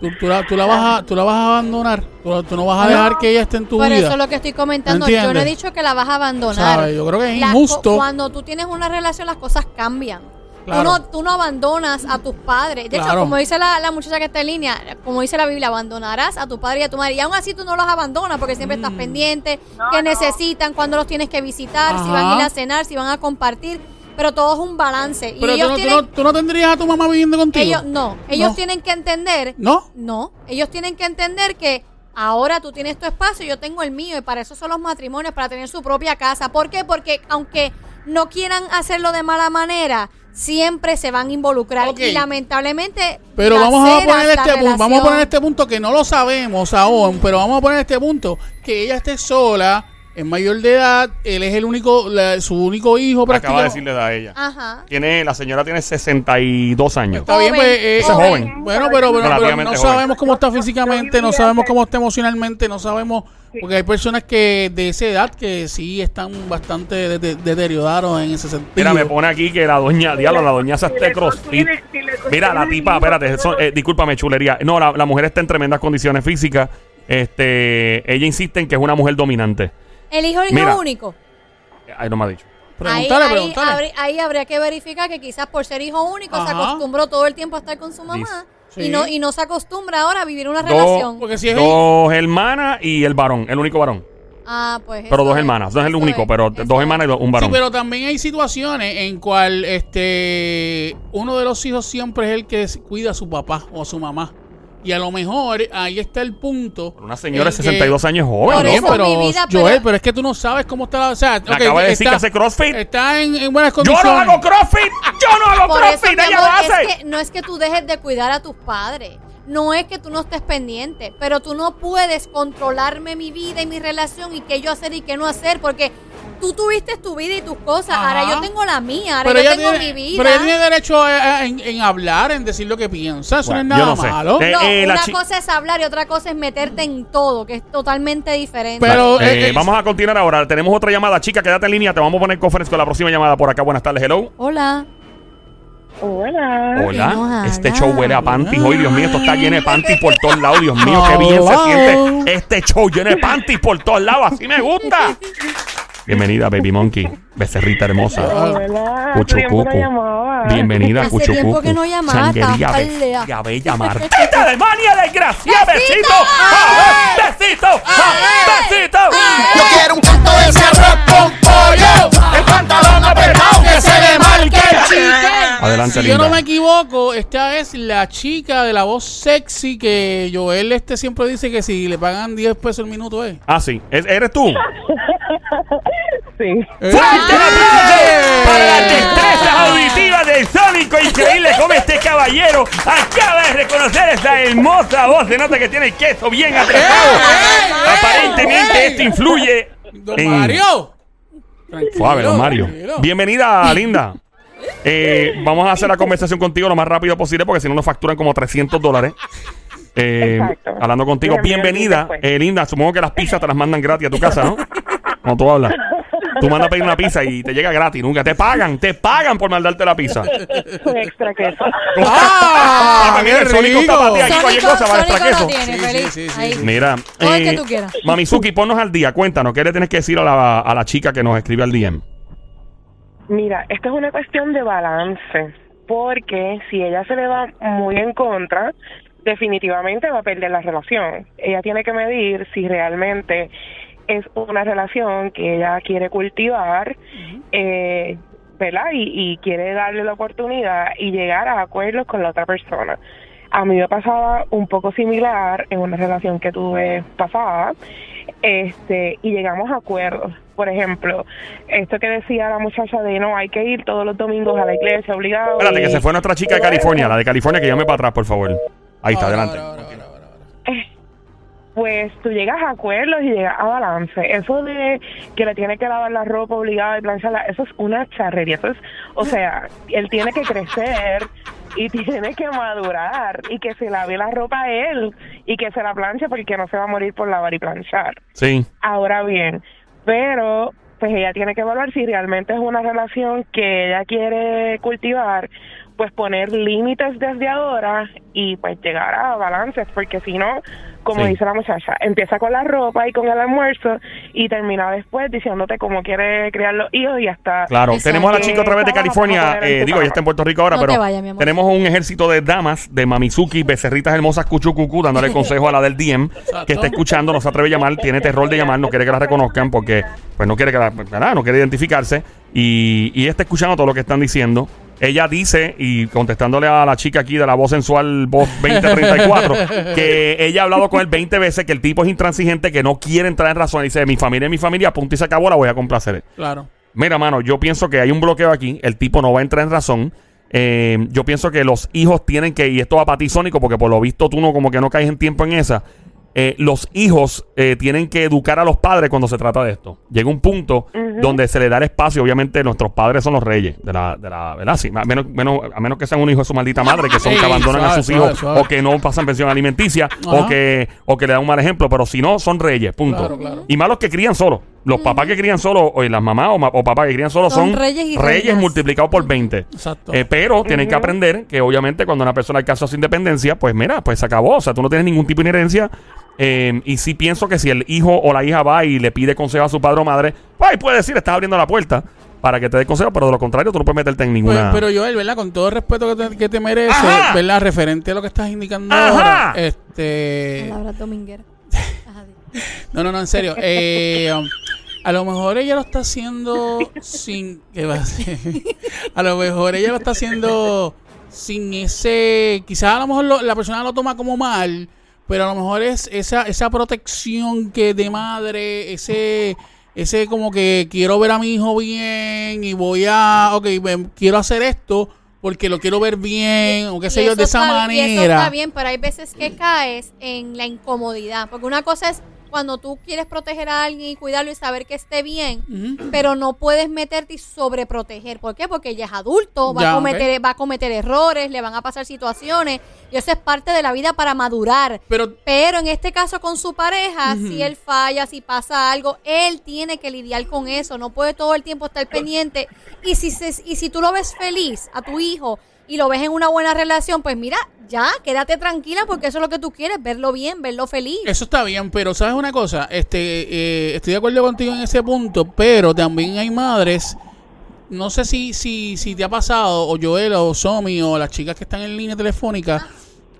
S2: tú, tú la, tú la vas a, tú la vas a abandonar, tú, tú no vas a dejar que ella esté en tu
S3: Por
S2: vida.
S3: eso es lo que estoy comentando. Yo no he dicho que la vas a abandonar.
S2: Yo creo que es
S3: Las
S2: injusto.
S3: Cuando tú tienes una relación, las cosas cambian.
S2: Claro.
S3: Tú, no, tú no abandonas a tus padres. De hecho, como dice la, la muchacha que está en línea, como dice la Biblia, abandonarás a tu padre y a tu madre. Y aún así tú no los abandonas porque siempre estás pendiente,
S5: No,
S3: que
S5: no.
S3: necesitan, cuando los tienes que visitar, si van a ir a cenar, si van a compartir. Pero todo es un balance. Y
S2: Pero tú
S3: ellos
S2: no, tú,
S3: tienen...
S2: no, tú no tendrías a tu mamá viviendo contigo.
S3: Ellos no, ellos
S2: No.
S3: tienen que entender,
S2: ¿No?
S3: no, ellos tienen que entender que ahora tú tienes tu espacio, yo tengo el mío y para eso son los matrimonios, para tener su propia casa. ¿Por qué? Porque aunque no quieran hacerlo de mala manera, siempre se van a involucrar y lamentablemente
S2: Pero vamos a poner este punto, vamos a poner este punto que no lo sabemos aún, pero vamos a poner este punto que ella esté sola, es mayor de edad, él es el único, la- su único hijo
S1: Acaba de
S2: prácticamente.
S1: decirle edad a ella.
S3: Ajá.
S1: Tiene, la señora tiene 62 años.
S2: Está bien,
S3: Joven,
S2: pues, eh,
S1: es joven.
S2: Bueno, pero, pero- no
S1: joven.
S2: sabemos cómo está físicamente, no sabemos cómo está emocionalmente, no sabemos, porque hay personas que de esa edad que sí están bastante de- de- deteriorados en ese sentido.
S1: Mira, me pone aquí que la doña, diablo, la doña se
S5: le
S1: crossfit. Mira, la tipa, espérate, eso, eh, discúlpame, chulería. No, la, la mujer está en tremendas condiciones físicas. Este, ella insiste en que es una mujer dominante.
S3: El hijo
S1: Mira.
S3: hijo único.
S1: Ay, no me ha dicho.
S3: Ahí,
S2: Pregúntale,
S3: ahí,
S2: pregúntale.
S3: habrí- ahí habría que verificar que quizás por ser hijo único se acostumbró todo el tiempo a estar con su mamá
S2: Sí.
S3: y no y no se acostumbra ahora a vivir una relación.
S2: Porque si es
S1: Dos hermanas y el varón, el único varón.
S3: Ah, pues.
S1: Pero dos
S3: es,
S1: hermanas, no es el único,
S3: es,
S1: pero dos hermanas y un
S2: Sí,
S1: varón.
S2: pero también hay situaciones en cual este uno de los hijos siempre es el que cuida a su papá o a su mamá. Y a lo mejor ahí está el punto.
S1: Una señora de
S2: en que-
S1: 62 años joven,
S3: eso,
S1: loco.
S2: pero,
S3: mi vida,
S2: Joel,
S3: pero-
S2: pero... es que tú no sabes cómo está la. O sea, ok,
S1: acaba de decir
S2: está-
S1: que hace CrossFit.
S2: Está en, en buenas
S1: Yo
S2: condiciones.
S1: no hago CrossFit. Yo no hago
S3: Por eso,
S1: CrossFit.
S3: mi
S1: Ella lo
S3: amor,
S1: hace.
S3: es que no es que tú dejes de cuidar a tus padres. No es que tú no estés pendiente, pero tú no puedes controlarme mi vida y mi relación y qué yo hacer y qué no hacer, porque tú tuviste tu vida y tus cosas.
S2: Ajá.
S3: Ahora yo tengo la mía, ahora
S2: pero
S3: yo tengo
S2: tiene,
S3: mi vida.
S2: pero ella tiene derecho a- a- en, en hablar, en decir lo que piensa. Eso
S1: Bueno,
S2: no es nada
S1: no sé.
S2: malo.
S1: Eh,
S3: No,
S1: eh,
S3: una cosa es hablar y otra cosa es meterte en todo, que es totalmente diferente.
S2: Pero-
S1: Eh,
S2: eh, eh,
S1: vamos a continuar ahora. Tenemos otra llamada. Chica, quédate en línea. Te vamos a poner conference con la próxima llamada por acá. Buenas tardes. Hello.
S3: Hola.
S5: Hola.
S1: Hola. Este show huele a panties hoy, Dios mío. Esto está lleno de panties por todos lados. Dios mío, qué bien se siente. Este show lleno de panties por todos lados. Así me gusta. Bienvenida, Baby Monkey. Becerrita hermosa.
S5: Hola.
S1: Cuchucucu. Bienvenida,
S3: Hace
S1: Cuchucucu.
S3: tiempo que no llamaba,
S1: Changuería, be- ya bella Martita de mania, desgraciada.
S3: ¡Besito!
S1: Besito. ¡Ah, Besito. ¡Ah, Besito.
S6: Yo quiero un canto de ese arroz con pollo. El pantalón apretado que se le marque el chique.
S1: Adelante,
S2: si yo no me equivoco, esta es la chica de la voz sexy que Joel este siempre dice que si le pagan 10 pesos el minuto es.
S1: Ah, sí. ¿Es- ¿Eres tú?
S5: Sí.
S1: ¡Fuerte el aplauso para las destrezas auditivas del Sónico! Increíble cómo este caballero acaba de reconocer esa hermosa voz. Se nota que tiene el queso bien atrapado. Aparentemente esto influye
S2: Don
S1: en...
S2: Mario. Tranquilo,
S1: Suave, don Mario.
S2: tranquilo.
S1: Bienvenida, linda. Eh, vamos a hacer la conversación contigo lo más rápido posible porque si no nos facturan como 300 dólares. Eh, hablando contigo.
S7: Bien, bien,
S1: Bienvenida, eh, linda. Supongo que las pizzas te las mandan gratis a tu casa, ¿no? Cuando tú hablas. Tú mandas a pedir una pizza y te llega gratis. Nunca te pagan, te pagan por mandarte la pizza.
S7: Con extra queso.
S2: ¡Ah!
S1: Mira, el
S2: ¡Qué
S1: Sónico está para ti aquí, cualquier cosa, va extra queso.
S2: Sí, sí, sí.
S1: Mira,
S3: Todo el que
S1: eh,
S3: tú quieras.
S1: Mamizuki, ponnos al día. Cuéntanos, ¿qué le tienes que decir a la, a la chica que nos escribe al DM?
S7: Mira, esto es una cuestión de balance, porque si ella se le va muy en contra, definitivamente va a perder la relación. Ella tiene que medir si realmente es una relación que ella quiere cultivar, eh, ¿verdad? Y, y quiere darle la oportunidad y llegar a acuerdos con la otra persona. A mí me pasaba un poco similar en una relación que tuve pasada, este, y llegamos a acuerdos. Por ejemplo, esto que decía la muchacha de no hay que ir todos los domingos a la iglesia obligado.
S1: Espérate,
S7: y-
S1: que se fue nuestra chica de
S7: todo
S1: California, la de California, que llame para atrás, por favor. Ahí está,
S2: Ahora,
S1: adelante.
S2: ahora, ahora, ahora, ahora.
S7: pues tú llegas a acuerdos y llegas a balance. Eso de que le tiene que lavar la ropa obligada y plancharla, eso es una charrería. Eso es, o sea, él tiene que crecer y tiene que madurar y que se lave la ropa a él y que se la planche porque no se va a morir por lavar y planchar.
S1: Sí.
S7: Ahora bien, pero pues ella tiene que evaluar si realmente es una relación que ella quiere cultivar, pues poner límites desde ahora y pues llegar a balances, porque si no, como
S1: Sí.
S7: dice la muchacha, empieza con la ropa y con el almuerzo y termina después diciéndote cómo quiere criar los hijos y hasta...
S1: Claro,
S3: Exacto.
S1: tenemos a la chica otra vez de California. eh, digo, ya está en Puerto Rico ahora,
S3: No
S1: pero
S3: te vayas, mi amor.
S1: tenemos un ejército de damas, de Mamizuki, becerritas hermosas, cuchucucu, dándole consejo a la del DM, que está escuchando, no se atreve a llamar, tiene terror de llamar, no quiere que la reconozcan porque pues no quiere que la, ¿verdad? no quiere identificarse y, y está escuchando todo lo que están diciendo. Ella dice, y contestándole a la chica aquí de la voz sensual, voz 2034, que ella ha hablado con él 20 veces, que el tipo es intransigente, que no quiere entrar en razón. Dice, mi familia es mi familia, punto y se acabó, la voy a complacer.
S2: Claro.
S1: Mira, mano, yo pienso que hay un bloqueo aquí. El tipo no va a entrar en razón. Eh, yo pienso que los hijos tienen que, y esto va para ti, Sónico, porque por lo visto tú no, como que no caes en tiempo en esa. Eh, los hijos eh, tienen que educar a los padres cuando se trata de esto. Llega un punto donde se le da el espacio. Obviamente, nuestros padres son los reyes de la, de la ¿verdad? Sí, a, menos, menos- a menos que sean un hijo de su maldita madre, que son
S2: Ey,
S1: que abandonan a sus
S2: suave,
S1: hijos
S2: suave.
S1: o que no pasan pensión alimenticia o que, o que le dan un mal ejemplo. Pero si no, son reyes, punto.
S2: Claro, claro.
S1: Y malos que crían solos. Los papás que crían solos, o las mamás o, ma- o papás que crían solos
S3: Son
S1: son,
S3: reyes y reinas.
S1: multiplicados por 20.
S2: Exacto.
S1: Eh, pero tienen que aprender que obviamente cuando una persona alcanza su independencia, pues mira, pues se acabó. O sea, tú no tienes ningún tipo de inherencia. Eh, y sí pienso que si el hijo o la hija va y le pide consejo a su padre o madre, pues ahí puede decir, estás abriendo la puerta para que te dé consejo, pero de lo contrario tú no puedes meterte en
S2: Pues,
S1: ninguna...
S2: pero Joel, ¿verdad? Con todo el respeto que te, que te mereces,
S1: Ajá.
S2: ¿verdad? Referente a lo que estás indicando
S1: Ajá.
S2: ahora. Este.
S3: Palabras domingueras.
S2: No, no, no, en serio. Eh, um, a lo mejor ella lo está haciendo sin. ¿Qué va a hacer? A lo mejor ella lo está haciendo sin ese. Quizás a lo mejor lo- la persona lo toma como mal, pero a lo mejor es esa, esa protección que de madre, ese. Ese como que quiero ver a mi hijo bien y voy a, ok, me- quiero hacer esto porque lo quiero ver bien o qué sé
S3: Y
S2: yo, de esa
S3: está- y eso
S2: manera.
S3: está bien, pero hay veces que caes en la incomodidad. Porque una cosa es cuando tú quieres proteger a alguien y cuidarlo y saber que esté bien, pero no puedes meterte y sobreproteger. ¿Por qué? Porque ella es adulto, va,
S2: Ya,
S3: a cometer, va a cometer errores, le van a pasar situaciones. Y eso es parte de la vida para madurar.
S2: Pero
S3: Pero en este caso con su pareja, si él falla, si pasa algo, él tiene que lidiar con eso. No puede todo el tiempo estar pendiente. Y si, se- y si tú lo ves feliz a tu hijo y lo ves en una buena relación, pues mira, ya, quédate tranquila porque eso es lo que tú quieres, verlo bien, verlo feliz.
S2: Eso está bien, pero ¿sabes una cosa? Este, eh, estoy de acuerdo contigo en ese punto, pero también hay madres, no sé si, si, si te ha pasado, o Joel, o Somi, o las chicas que están en línea telefónica,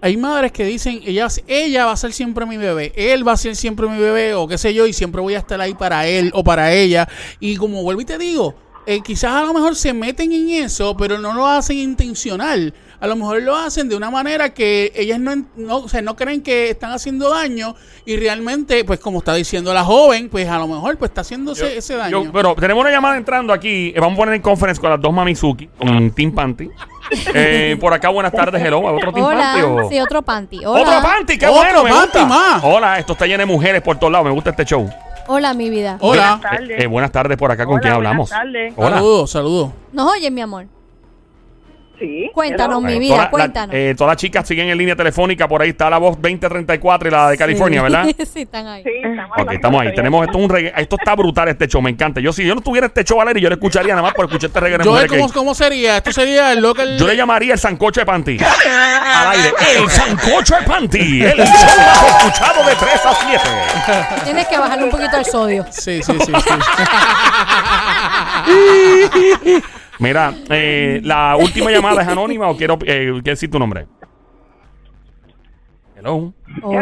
S2: hay madres que dicen, ella, ella va a ser siempre mi bebé, él va a ser siempre mi bebé, o qué sé yo, y siempre voy a estar ahí para él o para ella. Y como vuelvo y te digo, eh, quizás a lo mejor se meten en eso, pero no lo hacen intencional. A lo mejor lo hacen de una manera que ellas no, no, o sea, no creen que están haciendo daño y realmente, pues como está diciendo la joven, pues a lo mejor pues está haciéndose ese daño.
S1: Yo- pero tenemos una llamada entrando aquí. Eh, Vamos a poner en conference con las dos Mamizuki, con Team Panty. Eh, por acá, buenas tardes, hello. ¿Otro Team Panty
S3: Hola,
S1: o...?
S3: sí, otro panty. Hola.
S1: ¡Otro Panty! ¡Qué
S2: Otro
S1: bueno! Me
S2: panty
S1: gusta.
S2: más.
S1: Hola, esto está lleno de mujeres por todos lados. Me gusta este show.
S3: Hola, mi vida.
S2: Hola.
S7: Buenas tardes.
S1: Eh, eh, buenas tardes por acá. ¿Con
S7: Hola,
S1: quién
S7: buenas
S1: hablamos?
S7: tardes.
S1: Hola.
S2: Saludos, saludos.
S3: ¿Nos oyes, mi amor?
S8: Sí.
S3: Cuéntanos,
S8: hello.
S3: mi
S1: Eh,
S3: vida,
S1: toda la-
S3: cuéntanos.
S1: eh, todas las chicas siguen en línea telefónica. Por ahí está la voz 2034 y la de California, ¿verdad?
S3: sí, están ahí.
S8: Sí, estamos
S1: Ok,
S8: hablando
S1: estamos ahí. Tenemos esto, un regga- esto está brutal este show, me encanta. Yo si yo no tuviera este show al aire, yo le escucharía nada más por escuchar este reggae
S2: Yo, ¿cómo, ¿Cómo sería? Esto sería el local.
S1: Yo le llamaría el sancocho de panty. al aire. El sancocho de panty. El show más escuchado de 3 a 7.
S3: Tienes que bajarle un poquito el sodio.
S2: Sí, sí, sí. sí.
S1: Mira, eh, la última llamada es anónima o quiero eh, ¿quieres decir tu nombre. Hello.
S3: Hola.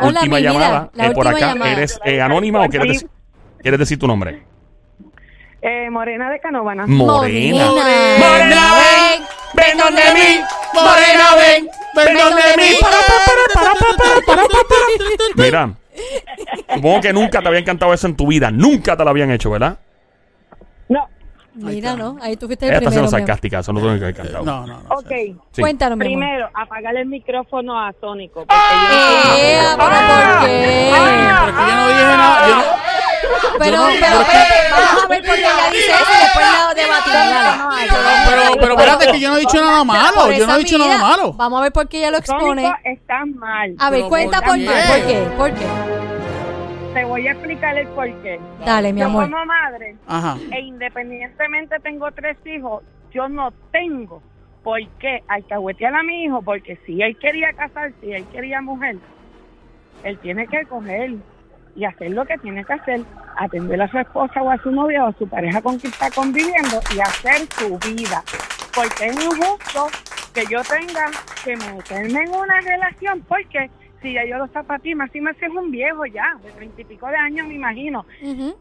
S3: Hola,
S1: última
S3: mi vida.
S1: llamada.
S3: La
S1: eh, por
S3: última
S1: acá.
S3: llamada.
S1: ¿Eres eh, anónima o quieres decir, quieres decir tu nombre?
S8: Eh, Morena de Canóvana.
S1: Morena.
S2: Morena, ven, ven donde mí. Morena, ven, ven donde mí.
S1: Mira, supongo que nunca te habían cantado eso en tu vida. Nunca te lo habían hecho, ¿verdad?
S8: ¿No?
S3: Ahí tú fuiste el
S1: Ella está
S3: primero.
S1: siendo sarcástica, eso no tengo que haber cantado.
S2: No, no, no.
S8: ok.
S1: Sí.
S3: Cuéntanos.
S8: Primero, apagarle el micrófono a Sónico. Porque
S3: Eh,
S8: yo
S3: ¿pero por qué?
S2: Pero que yo no dije nada. Yo no,
S3: Pero, pero, vamos a ver por qué ella dice eso y después la debatimos. Dale.
S2: pero, pero espérate que yo no he dicho nada malo.
S3: Por
S2: Yo no
S3: esa
S2: he dicho nada malo.
S3: Vamos a ver por qué ella lo expone.
S8: Sónico está mal.
S3: A ver,
S2: Pero
S3: cuenta
S2: ¿por
S3: por qué.
S2: qué?
S3: ¿Por qué? ¿Por qué?
S8: Te voy a explicar el porqué.
S3: Dale, mi
S8: Yo
S3: amor.
S8: como madre,
S2: Ajá.
S8: e independientemente tengo tres hijos, yo no tengo por qué alcahuetear a mi hijo, porque si él quería casarse, si él quería mujer, él tiene que coger y hacer lo que tiene que hacer, atender a su esposa o a su novia o a su pareja con quien está conviviendo y hacer su vida. Porque es injusto que yo tenga que meterme en una relación, porque si ya yo lo zapatí, más y más es un viejo ya, de treinta y pico de años me imagino,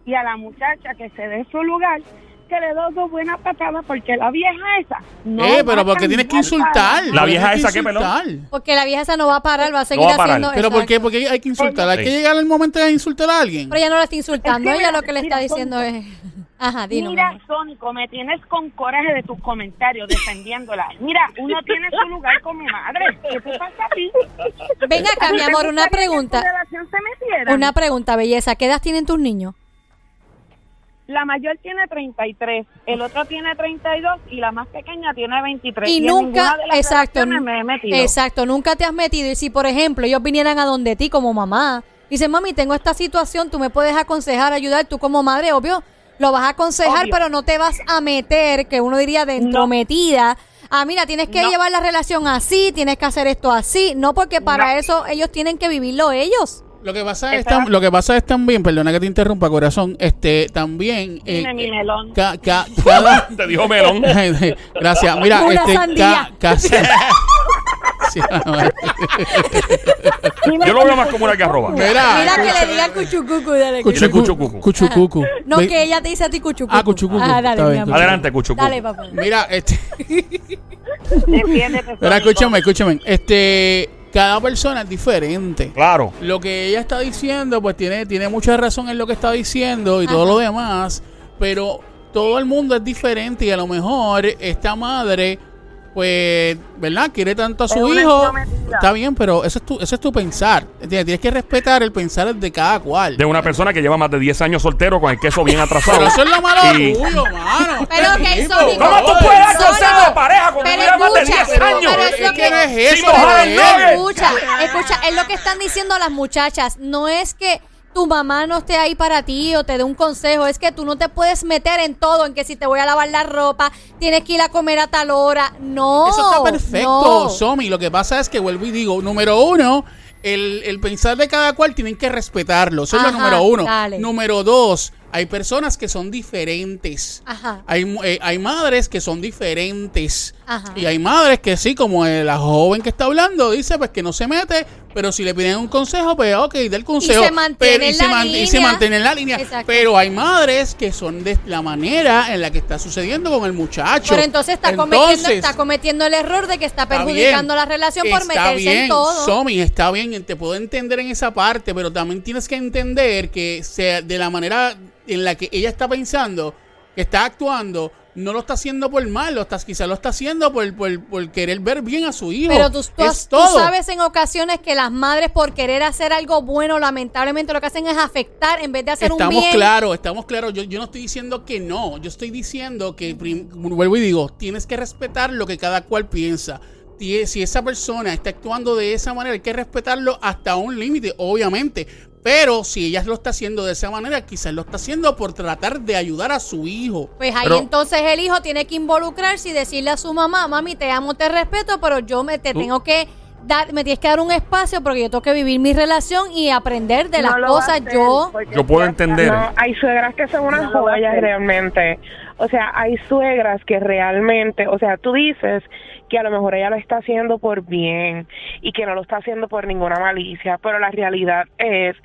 S8: y a la muchacha que se dé su lugar, que le doy dos buenas patadas porque la vieja esa no
S2: Eh,
S8: va
S2: pero
S8: a
S2: porque tienes que insultar.
S1: La
S2: Porque
S1: vieja
S2: tienes que
S1: esa, ¿qué, pelón?
S2: insultar.
S3: Porque la vieja esa no va a parar, va a seguir
S1: va a parar.
S3: haciendo
S2: Pero ¿por qué?
S3: exacto.
S2: Porque hay que insultar. Hay
S1: Sí.
S2: que llegar al momento de insultar a alguien.
S3: Pero ella no la está insultando,
S8: Es que
S3: ella
S8: mira,
S3: lo que le
S8: mira,
S3: está diciendo es... Ajá, dino. mi
S8: Mira,
S3: amor.
S8: Sónico, me tienes con coraje de tus comentarios defendiéndola. Mira, uno tiene su lugar como madre. ¿Qué te pasa a ti?
S3: Ven acá, mi
S8: ¿Te
S3: amor, una pregunta. Una pregunta, belleza. ¿Qué edad tienen tus niños?
S8: La mayor tiene 33, el otro tiene 32 y la más pequeña tiene 23.
S3: Y
S8: en
S3: nunca,
S8: ninguna de las
S3: exacto,
S8: me he metido.
S3: exacto, nunca te has metido. Y si, por ejemplo, ellos vinieran a donde ti como mamá, dicen, mami, tengo esta situación, tú me puedes aconsejar, ayudar, tú como madre, obvio, lo vas a aconsejar,
S8: Obvio.
S3: pero no te vas a meter, que uno diría de entrometida. Ah, mira, tienes que
S8: No.
S3: llevar la relación así, tienes que hacer esto así. No, porque para
S8: No.
S3: eso ellos tienen que vivirlo ellos.
S2: Lo que pasa es tam- lo que pasa es también, perdona que te interrumpa, corazón, este también eh,
S8: Dime, mi melón.
S2: ca- ca- cada
S1: Te dijo melón.
S2: Gracias. Mira,
S3: Una
S2: este
S3: sandía.
S2: ca- ca- Sí,
S1: Yo lo veo más como una garroba.
S2: Mira,
S3: Mira que le digan cuchucucu. dale,
S1: Cuchu-
S2: cuchucu,
S1: cuchucucu.
S2: cuchucucu.
S3: No, que ella te dice a ti cuchucucu.
S2: Ah, cuchucucu.
S3: Ah, dale, mi
S2: bien,
S3: amor.
S1: Adelante, Cuchucu.
S3: Dale, papá.
S2: Mira, este
S8: Defiéndete,
S2: Mira,
S8: Sónico.
S2: escúchame, escúchame. Este, cada persona es diferente.
S1: Claro.
S2: Lo que ella está diciendo, pues tiene, tiene mucha razón en lo que está diciendo y todo lo demás, pero todo el mundo es diferente y a lo mejor esta madre, pues, ¿verdad? Quiere tanto a su
S8: una
S2: hijo. Está bien, pero eso es tu, eso es tu pensar. ¿entiendes? Tienes que respetar el pensar de cada cual.
S1: De una persona que lleva más de 10 años soltero con el queso bien atrasado.
S2: Pero eso es lo malo
S1: Y-
S2: tuyo, mano.
S3: Pero que
S2: tipo.
S3: Sónico.
S1: ¿Cómo tú puedes consejos de pareja cuando
S3: pero
S1: llevas más de
S3: escucha,
S1: 10 años?
S3: pero es lo
S2: que no es eso.
S1: nugget.
S3: Escucha, escucha, es lo que están diciendo las muchachas. No es que tu mamá no esté ahí para ti o te dé un consejo, es que tú no te puedes meter en todo, en que si te voy a lavar la ropa, tienes que ir a comer a tal hora. No.
S2: Eso está perfecto,
S3: no.
S2: Somi. Lo que pasa es que vuelvo y digo, número uno, el, el pensar de cada cual tienen que respetarlo. Eso es lo número uno.
S3: dale.
S2: Número dos, hay personas que son diferentes.
S3: Ajá.
S2: Hay, eh, hay madres que son diferentes.
S3: Ajá.
S2: Y hay madres que sí, como eh, la joven que está hablando, dice pues que no se mete, pero si le piden un consejo, pues ok, da el consejo.
S3: se mantiene
S2: pero, y se y mantiene en la línea.
S3: Exacto.
S2: Pero hay madres que son de la manera en la que está sucediendo con el muchacho.
S3: Pero entonces está, cometiendo, está cometiendo el error de que está
S2: Está
S3: perjudicando
S2: bien.
S3: la relación por meterse
S2: bien,
S3: en todo.
S2: Somi, está bien, te puedo entender en esa parte, pero también tienes que entender que sea de la manera en la que ella está pensando, que está actuando, no lo está haciendo por mal, lo está, lo está haciendo por, por, por querer ver bien a su hijo.
S3: Pero tú, tú-
S2: es
S3: tú
S2: todo.
S3: sabes en ocasiones que las madres por querer hacer algo bueno, lamentablemente lo que hacen es afectar en vez de hacer
S2: estamos
S3: un bien.
S2: claros, estamos claros. Yo, yo no estoy diciendo que no. Yo estoy diciendo que, vuelvo y digo, tienes que respetar lo que cada cual piensa. Si esa persona está actuando de esa manera, hay que respetarlo hasta un límite, obviamente. Pero si ella lo está haciendo de esa manera, quizás lo está haciendo por tratar de ayudar a su hijo.
S3: Pues ahí
S1: Pero-
S3: entonces el hijo tiene que involucrarse y decirle a su mamá, mami, te amo, te respeto, pero yo me te
S1: Tú-
S3: tengo que dar, me tienes que dar un espacio porque yo tengo que vivir mi relación y aprender de
S5: No
S3: las cosas.
S5: hacer,
S3: Yo,
S1: Yo puedo entender.
S7: No, hay suegras que son unas
S5: No
S7: joyas realmente. O sea, hay suegras que realmente, o sea, tú dices que a lo mejor ella lo está haciendo por bien y que no lo está haciendo por ninguna malicia, pero la realidad es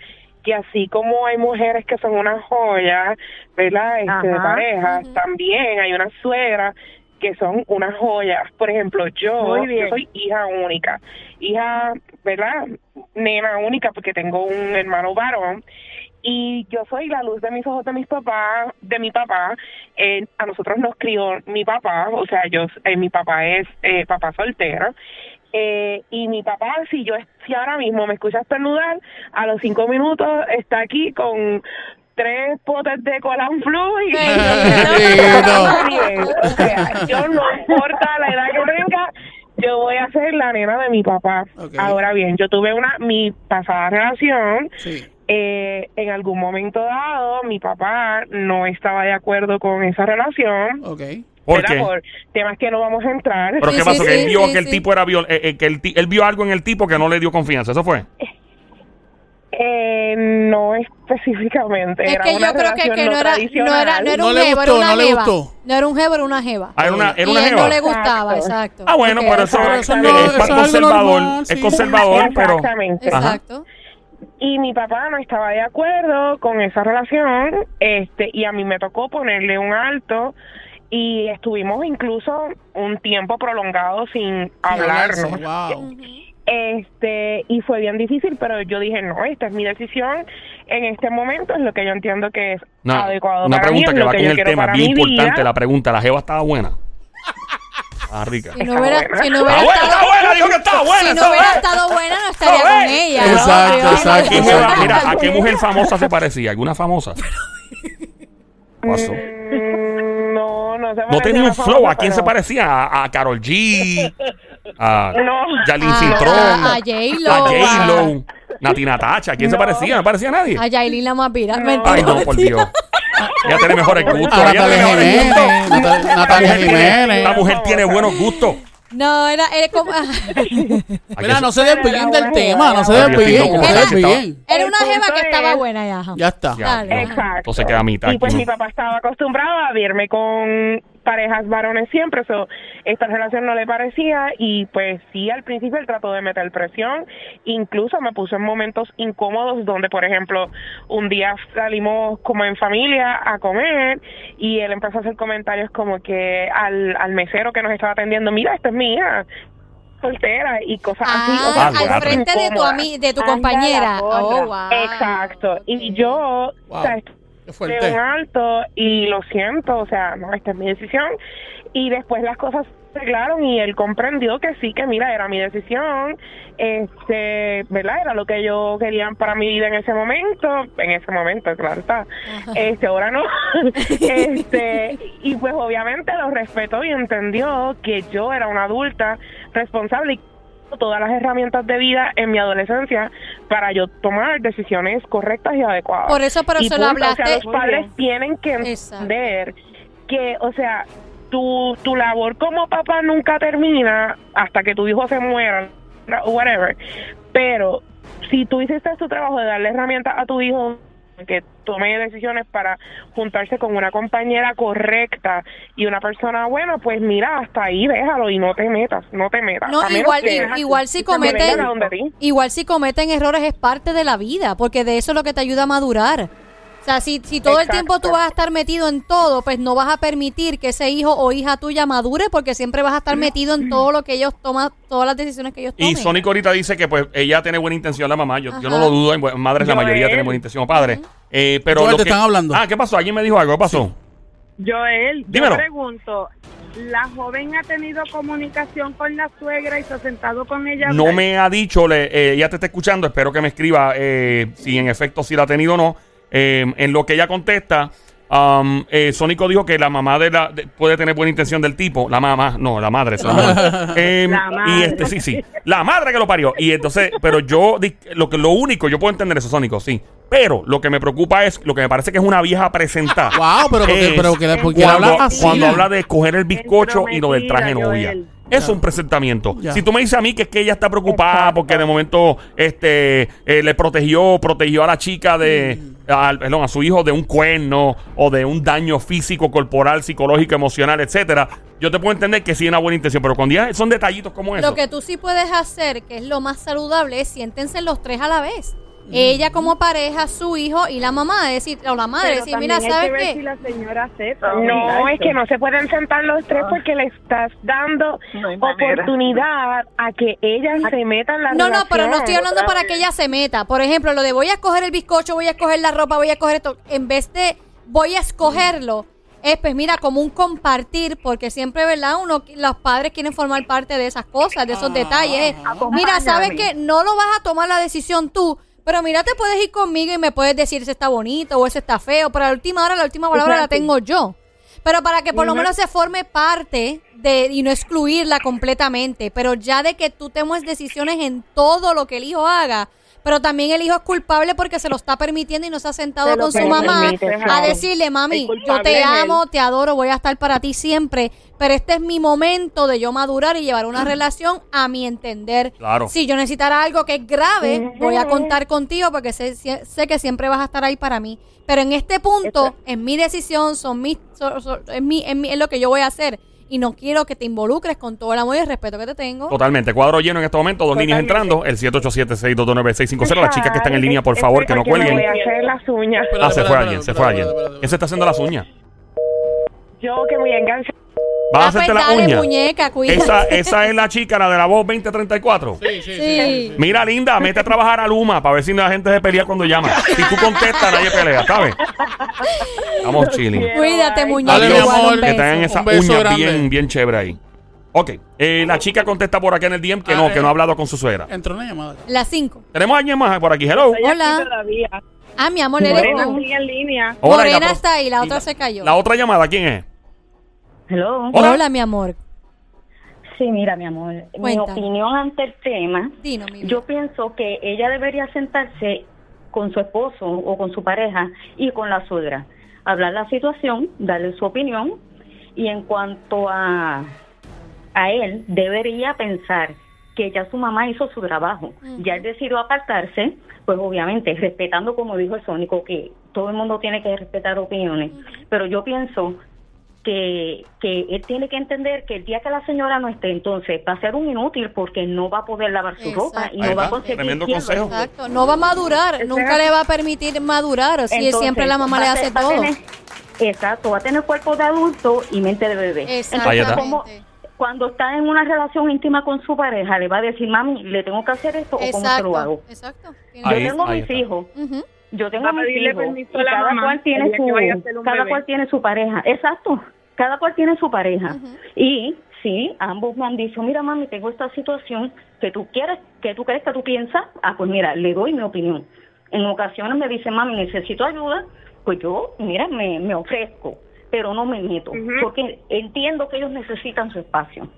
S7: que así como hay mujeres que son unas joyas, ¿verdad? Este, de parejas, también hay unas suegras que son unas joyas. Por ejemplo, yo, yo soy hija única, hija, ¿verdad? Nena única porque tengo un hermano varón y yo soy la luz de mis ojos de mis papás, de mi papá. Eh, a nosotros nos crió mi papá, o sea, yo, eh, mi papá es eh, papá soltero. Eh, y mi papá, si yo, si ahora mismo me escucha estornudar, a los cinco minutos está aquí con tres potes de Colan Flu y o sea, yo no importa la edad que tenga, yo voy a ser la nena de mi papá. Ahora bien, yo tuve una mi pasada relación
S2: Sí.
S7: Eh, en algún momento dado mi papá no estaba de acuerdo con esa relación.
S2: Ok.
S1: ¿Por
S7: ¿verdad?
S1: qué?
S7: Por temas que no vamos a entrar.
S1: ¿Pero
S3: Sí,
S1: qué
S3: sí,
S1: pasó? que
S3: sí,
S1: él vio
S3: sí,
S1: que el
S3: sí.
S1: tipo era viol eh, eh, que el él vio algo en el tipo que no le dio confianza. ¿Eso fue?
S7: Eh, no específicamente.
S3: es
S7: era
S3: que
S7: una
S3: yo creo que, no, era, no, era, no era
S2: No
S3: un jevo, era una jeva.
S2: gustó.
S3: No era un jevo, era una jeva.
S1: Ah, era una, era
S3: y
S1: una
S3: él
S1: jeva.
S3: no le gustaba,
S7: Exacto.
S3: exacto.
S1: Ah, bueno, pero eso, es,
S2: eso no-
S1: es
S2: eso
S1: más
S2: es algo
S1: conservador.
S2: normal,
S1: es conservador, pero.
S7: Exactamente.
S1: Ajá.
S3: Exacto.
S7: Y mi papá no estaba de acuerdo con esa relación este y a mí me tocó ponerle un alto y estuvimos incluso un tiempo prolongado sin hablarnos
S2: wow.
S7: este y fue bien difícil pero yo dije no esta es mi decisión en este momento es lo que yo entiendo que es
S1: No,
S7: adecuado
S1: una
S7: para mí,
S1: pregunta
S7: es
S1: que va
S7: que
S1: con el tema, bien importante.
S7: vida.
S1: La pregunta: ¿la jeva estaba buena? Ah, rica.
S3: Si no
S7: Está
S3: hubiera,
S7: buena.
S3: si no
S1: ¡Está buena,
S3: estado,
S1: está buena! Dijo que estaba buena.
S3: si no hubiera
S1: es.
S3: estado buena, no estaría con ella.
S2: Exacto,
S3: obvio.
S2: exacto,
S1: ¿A qué jeva- mira, ¿a qué mujer famosa se parecía? ¿Alguna famosa? ¿Qué pasó?
S7: Mm, no no se
S1: No tenía un flow.
S7: famosa,
S1: ¿A quién se
S7: pero-
S1: parecía? ¿A, a Carol G? ¿A
S7: No.
S1: Jalín
S3: A-
S1: Cintrón?
S3: a- a J-Lo.
S1: A J-Lo. Nati Natacha. ¿A quién se parecía? ¿No parecía a nadie?
S3: A Yailin la más.
S7: No.
S1: Ay, no, por. Dios. Ella tiene mejores gustos. Ella tiene
S2: Natalia
S1: mejores
S2: Jiménez.
S1: gustos.
S2: Natal-
S1: Esta
S2: Natalia
S1: mujer tiene-
S2: Jiménez.
S1: Esta mujer tiene buenos gustos.
S3: No, era, era como.
S1: ¿A
S2: Mira, no
S1: se-
S2: desvíen del tema, no se desvíen, no desvíen.
S3: Era
S7: El
S3: una jeva
S7: punto
S3: que estaba
S7: es-
S3: buena ya.
S2: Ya está.
S1: Ya.
S3: Dale.
S7: Exacto.
S1: Entonces queda a mitad
S7: Y pues
S1: aquí,
S7: mi papá estaba acostumbrado a verme con parejas varones siempre, so, esta relación no le parecía y pues sí, al principio él trató de meter presión, incluso me puso en momentos incómodos donde, por ejemplo, un día salimos como en familia a comer y él empezó a hacer comentarios como que al, al mesero que nos estaba atendiendo, mira, esta es mi hija soltera y cosas así. o sea,
S3: Ah,
S1: Ah,
S3: al frente de tu, de tu compañera. Oh, wow.
S7: Exacto. Y yo,
S2: Wow.
S7: o sea,
S2: Qué
S7: de un
S2: fuerte.
S7: alto y lo siento, o sea, no, esta es mi decisión. Y después las cosas se arreglaron y él comprendió que sí, que mira, era mi decisión, este, ¿verdad? Era lo que yo quería para mi vida en ese momento, en ese momento, claro está. Este, ahora no. este, y pues obviamente lo respetó y entendió que yo era una adulta responsable y todas las herramientas de vida en mi adolescencia para yo tomar decisiones correctas y adecuadas.
S3: Por eso, pero se lo
S7: punto. O sea,
S3: hablaste.
S7: los padres tienen que
S3: Exacto.
S7: entender que, o sea, tu, tu labor como papá nunca termina hasta que tu hijo se muera, o whatever. Pero si tú hiciste tu trabajo de darle herramientas a tu hijo que tome decisiones para juntarse con una compañera correcta y una persona buena, pues mira, hasta ahí déjalo y no te metas, no te metas.
S3: No, igual, igual si cometen, igual si cometen errores es parte de la vida, porque de eso es lo que te ayuda a madurar. O sea, si, si todo el tiempo tú vas a estar metido en todo, pues no vas a permitir que ese hijo o hija tuya madure, porque siempre vas a estar metido en todo lo que ellos toman, todas las decisiones que ellos tomen.
S1: Y Sonic ahorita dice que pues ella tiene buena intención, la mamá. Yo, yo no lo dudo. en bu- Madres, la
S7: Yo
S1: mayoría
S7: él.
S1: tienen buena intención, o padres. Eh, pero
S2: Joel,
S1: lo
S2: te
S1: que-
S2: están hablando.
S1: Ah, ¿qué pasó? ¿Alguien me dijo algo? ¿Qué pasó?
S8: Joel,
S1: Dímelo.
S8: yo pregunto, ¿la joven ha tenido comunicación con la suegra y se ha sentado con ella?
S1: No me ha dicho, le, eh, ella te está escuchando, espero que me escriba eh, si en efecto si la ha tenido o no. Eh, en lo que ella contesta, um, eh, Sónico dijo que la mamá de la de- puede tener buena intención del tipo. La mamá, no, la madre. es la. Eh,
S8: La
S1: Y
S8: madre.
S1: este, sí, sí. La madre que lo parió. Y entonces, pero yo, lo, que, lo único, yo puedo entender eso, Sónico, sí. Pero lo que me preocupa es, lo que me parece que es una vieja presentada.
S2: Wow, pero ¿por qué-
S1: es
S2: pero que-
S1: cuando,
S2: hablas así?
S1: cuando habla de escoger el bizcocho y lo del traje novia.
S8: Joel.
S1: Es un presentamiento.
S2: Ya.
S1: Si tú me dices a mí que es que ella está preocupada
S7: Exacto.
S1: porque de momento este eh, le protegió, protegió a la chica de,
S2: Mm.
S1: al- perdón, a su hijo de un cuerno o de un daño físico, corporal, psicológico, emocional, etcétera, yo te puedo entender que sí es una buena intención, pero cuando ya son detallitos como eso.
S3: Lo que tú sí puedes hacer, que es lo más saludable, es siéntense los tres a la vez. Ella como pareja, su hijo y la mamá, decir, o la madre,
S8: Pero
S3: decir, mira,
S8: hay
S3: ¿sabes
S8: que ver
S3: qué?
S8: si la señora acepta.
S7: No, es que no se pueden sentar los tres porque le estás dando
S9: No
S7: oportunidad a que ella se meta en la
S3: No, no, pero no estoy hablando para que ella se meta. Por ejemplo, lo de voy a escoger el bizcocho, voy a escoger la ropa, voy a escoger esto. En vez de voy a escogerlo, es pues mira, como un compartir, porque siempre, ¿verdad? Uno, los padres quieren formar parte de esas cosas, de esos detalles. Mira, ¿sabes qué? No lo vas a tomar la decisión tú. Pero mira, te puedes ir conmigo y me puedes decir ese está bonito o ese está feo. Pero a la última hora, la última palabra la tengo yo. Pero para que por lo menos se forme parte de y no excluirla completamente, pero ya de que tú tomes decisiones en todo lo que el hijo haga, pero también el hijo es culpable porque se lo está permitiendo y no se ha sentado
S7: Se
S3: con su mamá a decirle, mami, yo te amo, te adoro, voy a estar para ti siempre, pero este es mi momento de yo madurar y llevar una relación a mi entender.
S1: Claro.
S3: Si yo necesitara algo que es grave, voy a contar contigo porque sé, sé- sé que siempre vas a estar ahí para mí. Pero en este punto, es mi decisión, son mis, so- so- es, mi, es, mi- es lo que yo voy a hacer. Y no quiero que te involucres con todo el amor y el respeto que te tengo.
S1: Totalmente. Cuadro lleno en este momento, dos líneas entrando. El 787-622-9650. Las chicas que están en línea, por favor, que no
S7: me
S1: cuelguen.
S7: voy a hacer las uñas.
S1: Ah, se fue alguien, se fue alguien. ¿Quién se está haciendo las uñas?
S7: Yo que voy a enganchar.
S1: ¿Vas a
S3: Ah,
S1: hacerte
S3: muñeca, cuídate.
S1: Esa, esa es la chica, la de la voz 2034.
S2: Sí, sí, sí.
S3: Sí.
S1: Mira, linda, mete a trabajar a Luma para ver si la gente se pelea cuando llama. Si tú contestas, nadie pelea, ¿sabes? Estamos chilling.
S3: Cuídate, muñeca.
S2: Dale, mi
S1: Adiós,
S2: amor,
S3: un
S1: que tengan esa uña bien, bien chévere ahí. Ok, eh, la chica contesta por aquí en el DM que
S2: Ah,
S1: no,
S2: eh.
S1: que no ha hablado con su suegra.
S2: Entró una llamada.
S3: Las cinco.
S1: Tenemos a alguien más por aquí, hello.
S3: Hola. Ah, mi amor, eres
S8: Morena en línea.
S1: Hola, la
S3: Morena está ahí, la otra se cayó.
S1: La otra llamada, ¿quién es?
S9: Hello.
S1: Hola.
S3: Hola. mi amor.
S9: Sí, mira, mi amor. Mi opinión ante el tema,
S3: Dino, mi vida.
S9: yo pienso que ella debería sentarse con su esposo o con su pareja y con la suegra, hablar la situación, darle su opinión y en cuanto a a él debería pensar que ya su mamá hizo su trabajo, ya él decidió apartarse, pues obviamente respetando como dijo el Sónico que todo el mundo tiene que respetar opiniones, pero yo pienso que, que él tiene que entender que el día que la señora no esté, entonces va a ser un inútil porque no va a poder lavar su
S3: Exacto.
S9: ropa y
S1: Ahí
S9: no va a conseguir
S1: tremendo consejo.
S3: Exacto, no va a madurar, nunca le va a permitir madurar, o si
S9: Entonces,
S3: siempre la mamá le hace
S9: va
S3: todo.
S9: tener- exacto, va a tener cuerpo de adulto y mente de bebé. Entonces,
S3: Exactamente.
S9: cuando está en una relación íntima con su pareja, le va a decir, mami, le tengo que hacer esto o cómo se lo hago.
S3: Exacto.
S9: Yo
S1: Ahí-
S9: tengo
S1: ahí
S9: mis
S1: está.
S9: hijos,
S3: Ujú.
S9: Yo tengo
S8: a
S9: mis hijos
S8: permiso
S9: y
S8: a la
S9: cada
S8: mamá
S9: cual tiene su cada
S8: bebé.
S9: cual tiene su pareja. Exacto. Cada cual tiene su pareja. Y sí, ambos me han dicho, mira mami, tengo esta situación que tú quieres, que tú crees que tú piensas, ah pues mira, le doy mi opinión. En ocasiones me dicen, mami, necesito ayuda, pues yo, mira, me, me ofrezco, pero no me meto, porque entiendo que ellos necesitan su espacio.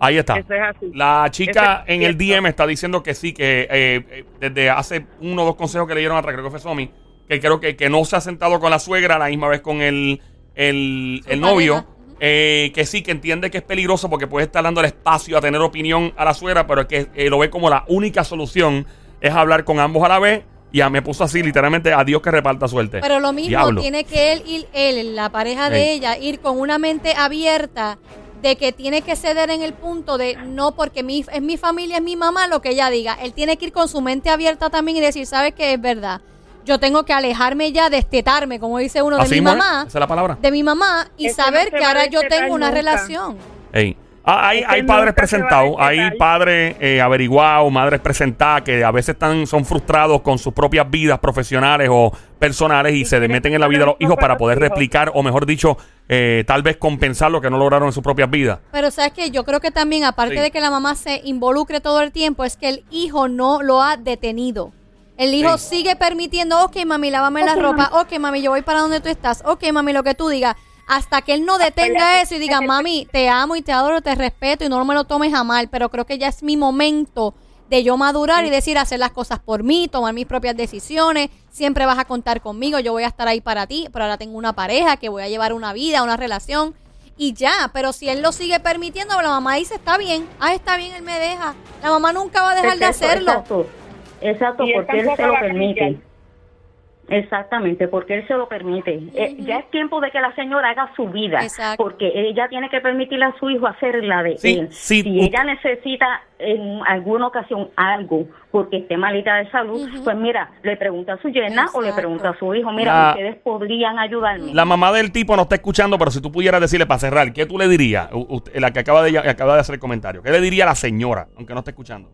S1: Ahí está.
S8: Eso es así.
S1: La chica
S8: es
S1: en el. DM está diciendo que sí, que eh, eh, desde hace uno o dos consejos que le dieron atrás, creo que fue Somi, que creo que, que no se ha sentado con la suegra a la misma vez con el, el, el novio. eh, que sí, que entiende que es peligroso porque puede estar dando el espacio a tener opinión a la suegra, pero que eh, lo ve como la única solución es hablar con ambos a la vez. Y ya me puso así, literalmente, a Dios que reparta suerte.
S3: Pero lo mismo
S1: Diablo.
S3: tiene que él, ir, él, la pareja de
S1: Ey.
S3: ella, ir con una mente abierta de que tiene que ceder en el punto de no porque mi, es mi familia, es mi mamá, lo que ella diga. Él tiene que ir con su mente abierta también y decir, ¿sabes qué? Es verdad. Yo tengo que alejarme ya, destetarme, como dice uno, de
S1: Así
S3: mi
S1: es,
S3: mamá,
S1: Esa es la palabra.
S3: de mi mamá y saber que ahora yo tengo una relación.
S1: Ey. Ah, hay, hay padres presentados, hay padres eh, averiguados, madres presentadas que a veces están, son frustrados con sus propias vidas profesionales o personales y,
S8: Y
S1: se meten en la vida de
S8: lo
S1: los hijos para poder
S8: hijos.
S1: replicar o mejor dicho, eh, tal vez compensar lo que no lograron en sus propias vidas.
S3: Pero sabes que yo creo que también, aparte
S1: Sí.
S3: de que la mamá se involucre todo el tiempo, es que el hijo no lo ha detenido. El hijo
S1: Sí.
S3: sigue permitiendo, ok, mami, lávame la ropa, ok, mami, yo voy para donde tú estás, ok, mami, lo que tú digas. Hasta que él no detenga eso y diga, mami, te amo y te adoro, te respeto y no me lo tomes a mal, pero creo que ya es mi momento de yo madurar y decir, hacer las cosas por mí, tomar mis propias decisiones, siempre vas a contar conmigo, yo voy a estar ahí para ti, pero ahora tengo una pareja que voy a llevar una vida, una relación y ya, pero si él lo sigue permitiendo, la mamá dice, está bien, ah, está bien, él me deja. La mamá nunca va a dejar de hacerlo.
S9: Exacto, exacto porque él se lo permite. Exactamente, porque él se lo permite. Eh, ya es tiempo de que la señora haga su vida,
S3: Exacto.
S9: porque ella tiene que permitirle a su hijo hacer la de
S1: Sí,
S9: él.
S1: sí,
S9: si ella necesita en alguna ocasión algo, porque esté malita de salud, pues mira, le pregunta a su yerna o le
S3: Exacto.
S9: pregunta a su hijo, mira,
S1: La-
S9: ustedes podrían ayudarme.
S1: La mamá del tipo no está escuchando, pero si tú pudieras decirle para cerrar, ¿qué tú le dirías? U- usted- la que acaba de, acaba de hacer el comentario. ¿Qué le diría a la señora, aunque no esté escuchando?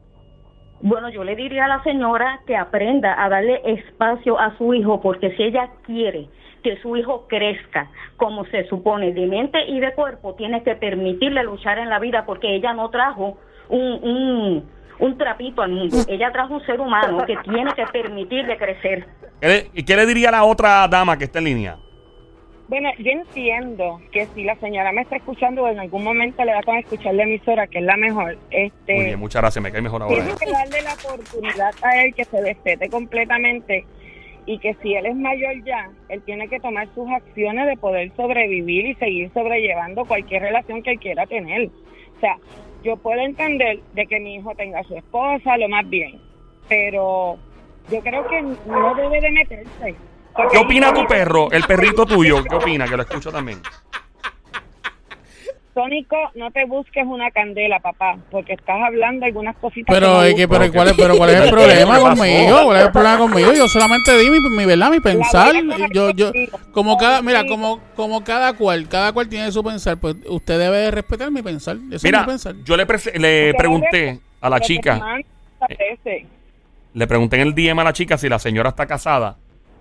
S9: Bueno, yo le diría a la señora que aprenda a darle espacio a su hijo, porque si ella quiere que su hijo crezca como se supone de mente y de cuerpo, tiene que permitirle luchar en la vida, porque ella no trajo un, un, un trapito al mundo, ella trajo un ser humano que tiene que permitirle crecer.
S1: ¿Qué le, y qué le diría a la otra dama que está en línea?
S8: Bueno, yo entiendo que si la señora me está escuchando, en algún momento le da con escuchar la emisora, que es la mejor. Este,
S1: Muy bien, muchas gracias, me cae mejor ahora.
S8: Tiene que darle la oportunidad a él que se despete completamente y que si él es mayor ya, él tiene que tomar sus acciones de poder sobrevivir y seguir sobrellevando cualquier relación que él quiera tener. O sea, yo puedo entender de que mi hijo tenga a su esposa, lo más bien, pero yo creo que no debe de meterse.
S1: ¿Qué opina tu perro, el perrito tuyo? ¿Qué opina? Que lo escucho también.
S8: Sónico, no te busques una candela, papá, porque estás hablando algunas cositas.
S2: Pero,
S8: no
S2: es que, pero. ¿cuál es, pero ¿cuál es el
S1: ¿Qué
S2: problema conmigo? ¿Cuál es el problema conmigo? Yo solamente di mi, mi verdad, mi pensar. Yo, yo, como cada, mira, como, como cada cual, cada cual tiene su pensar, pues usted debe de respetar mi pensar. Eso es
S1: Mira,
S2: mi pensar.
S1: yo le, le pregunté a la chica,
S8: veces.
S1: le pregunté en el DM a la chica si la señora está casada.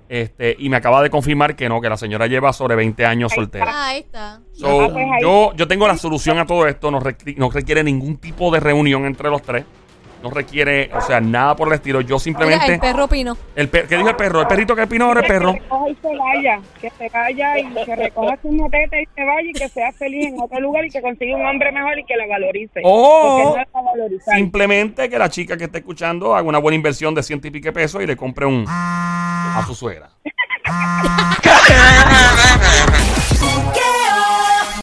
S1: Este, y me acaba de confirmar que no, que la señora lleva sobre 20 años
S8: Ahí
S1: soltera.
S3: Ah, ahí está.
S1: So,
S8: Ah, pues ahí-
S1: yo, yo tengo la solución a todo esto. No, no requiere ningún tipo de reunión entre los tres. No requiere, o sea, nada por el estilo. Yo
S3: Mira,
S1: simplemente.
S3: el perro opinó.
S1: el per- ¿Qué dijo el perro? ¿El perrito que opinó ahora el perro?
S8: Que recoja y se vaya, que se vaya y que recoja su motete y se vaya y que sea feliz en otro lugar y que consiga un hombre mejor y que la valorice.
S1: Oh.
S8: Porque él no.
S1: Simplemente que la chica que esté escuchando haga una buena inversión de ciento y pico pesos y le compre un a su suegra.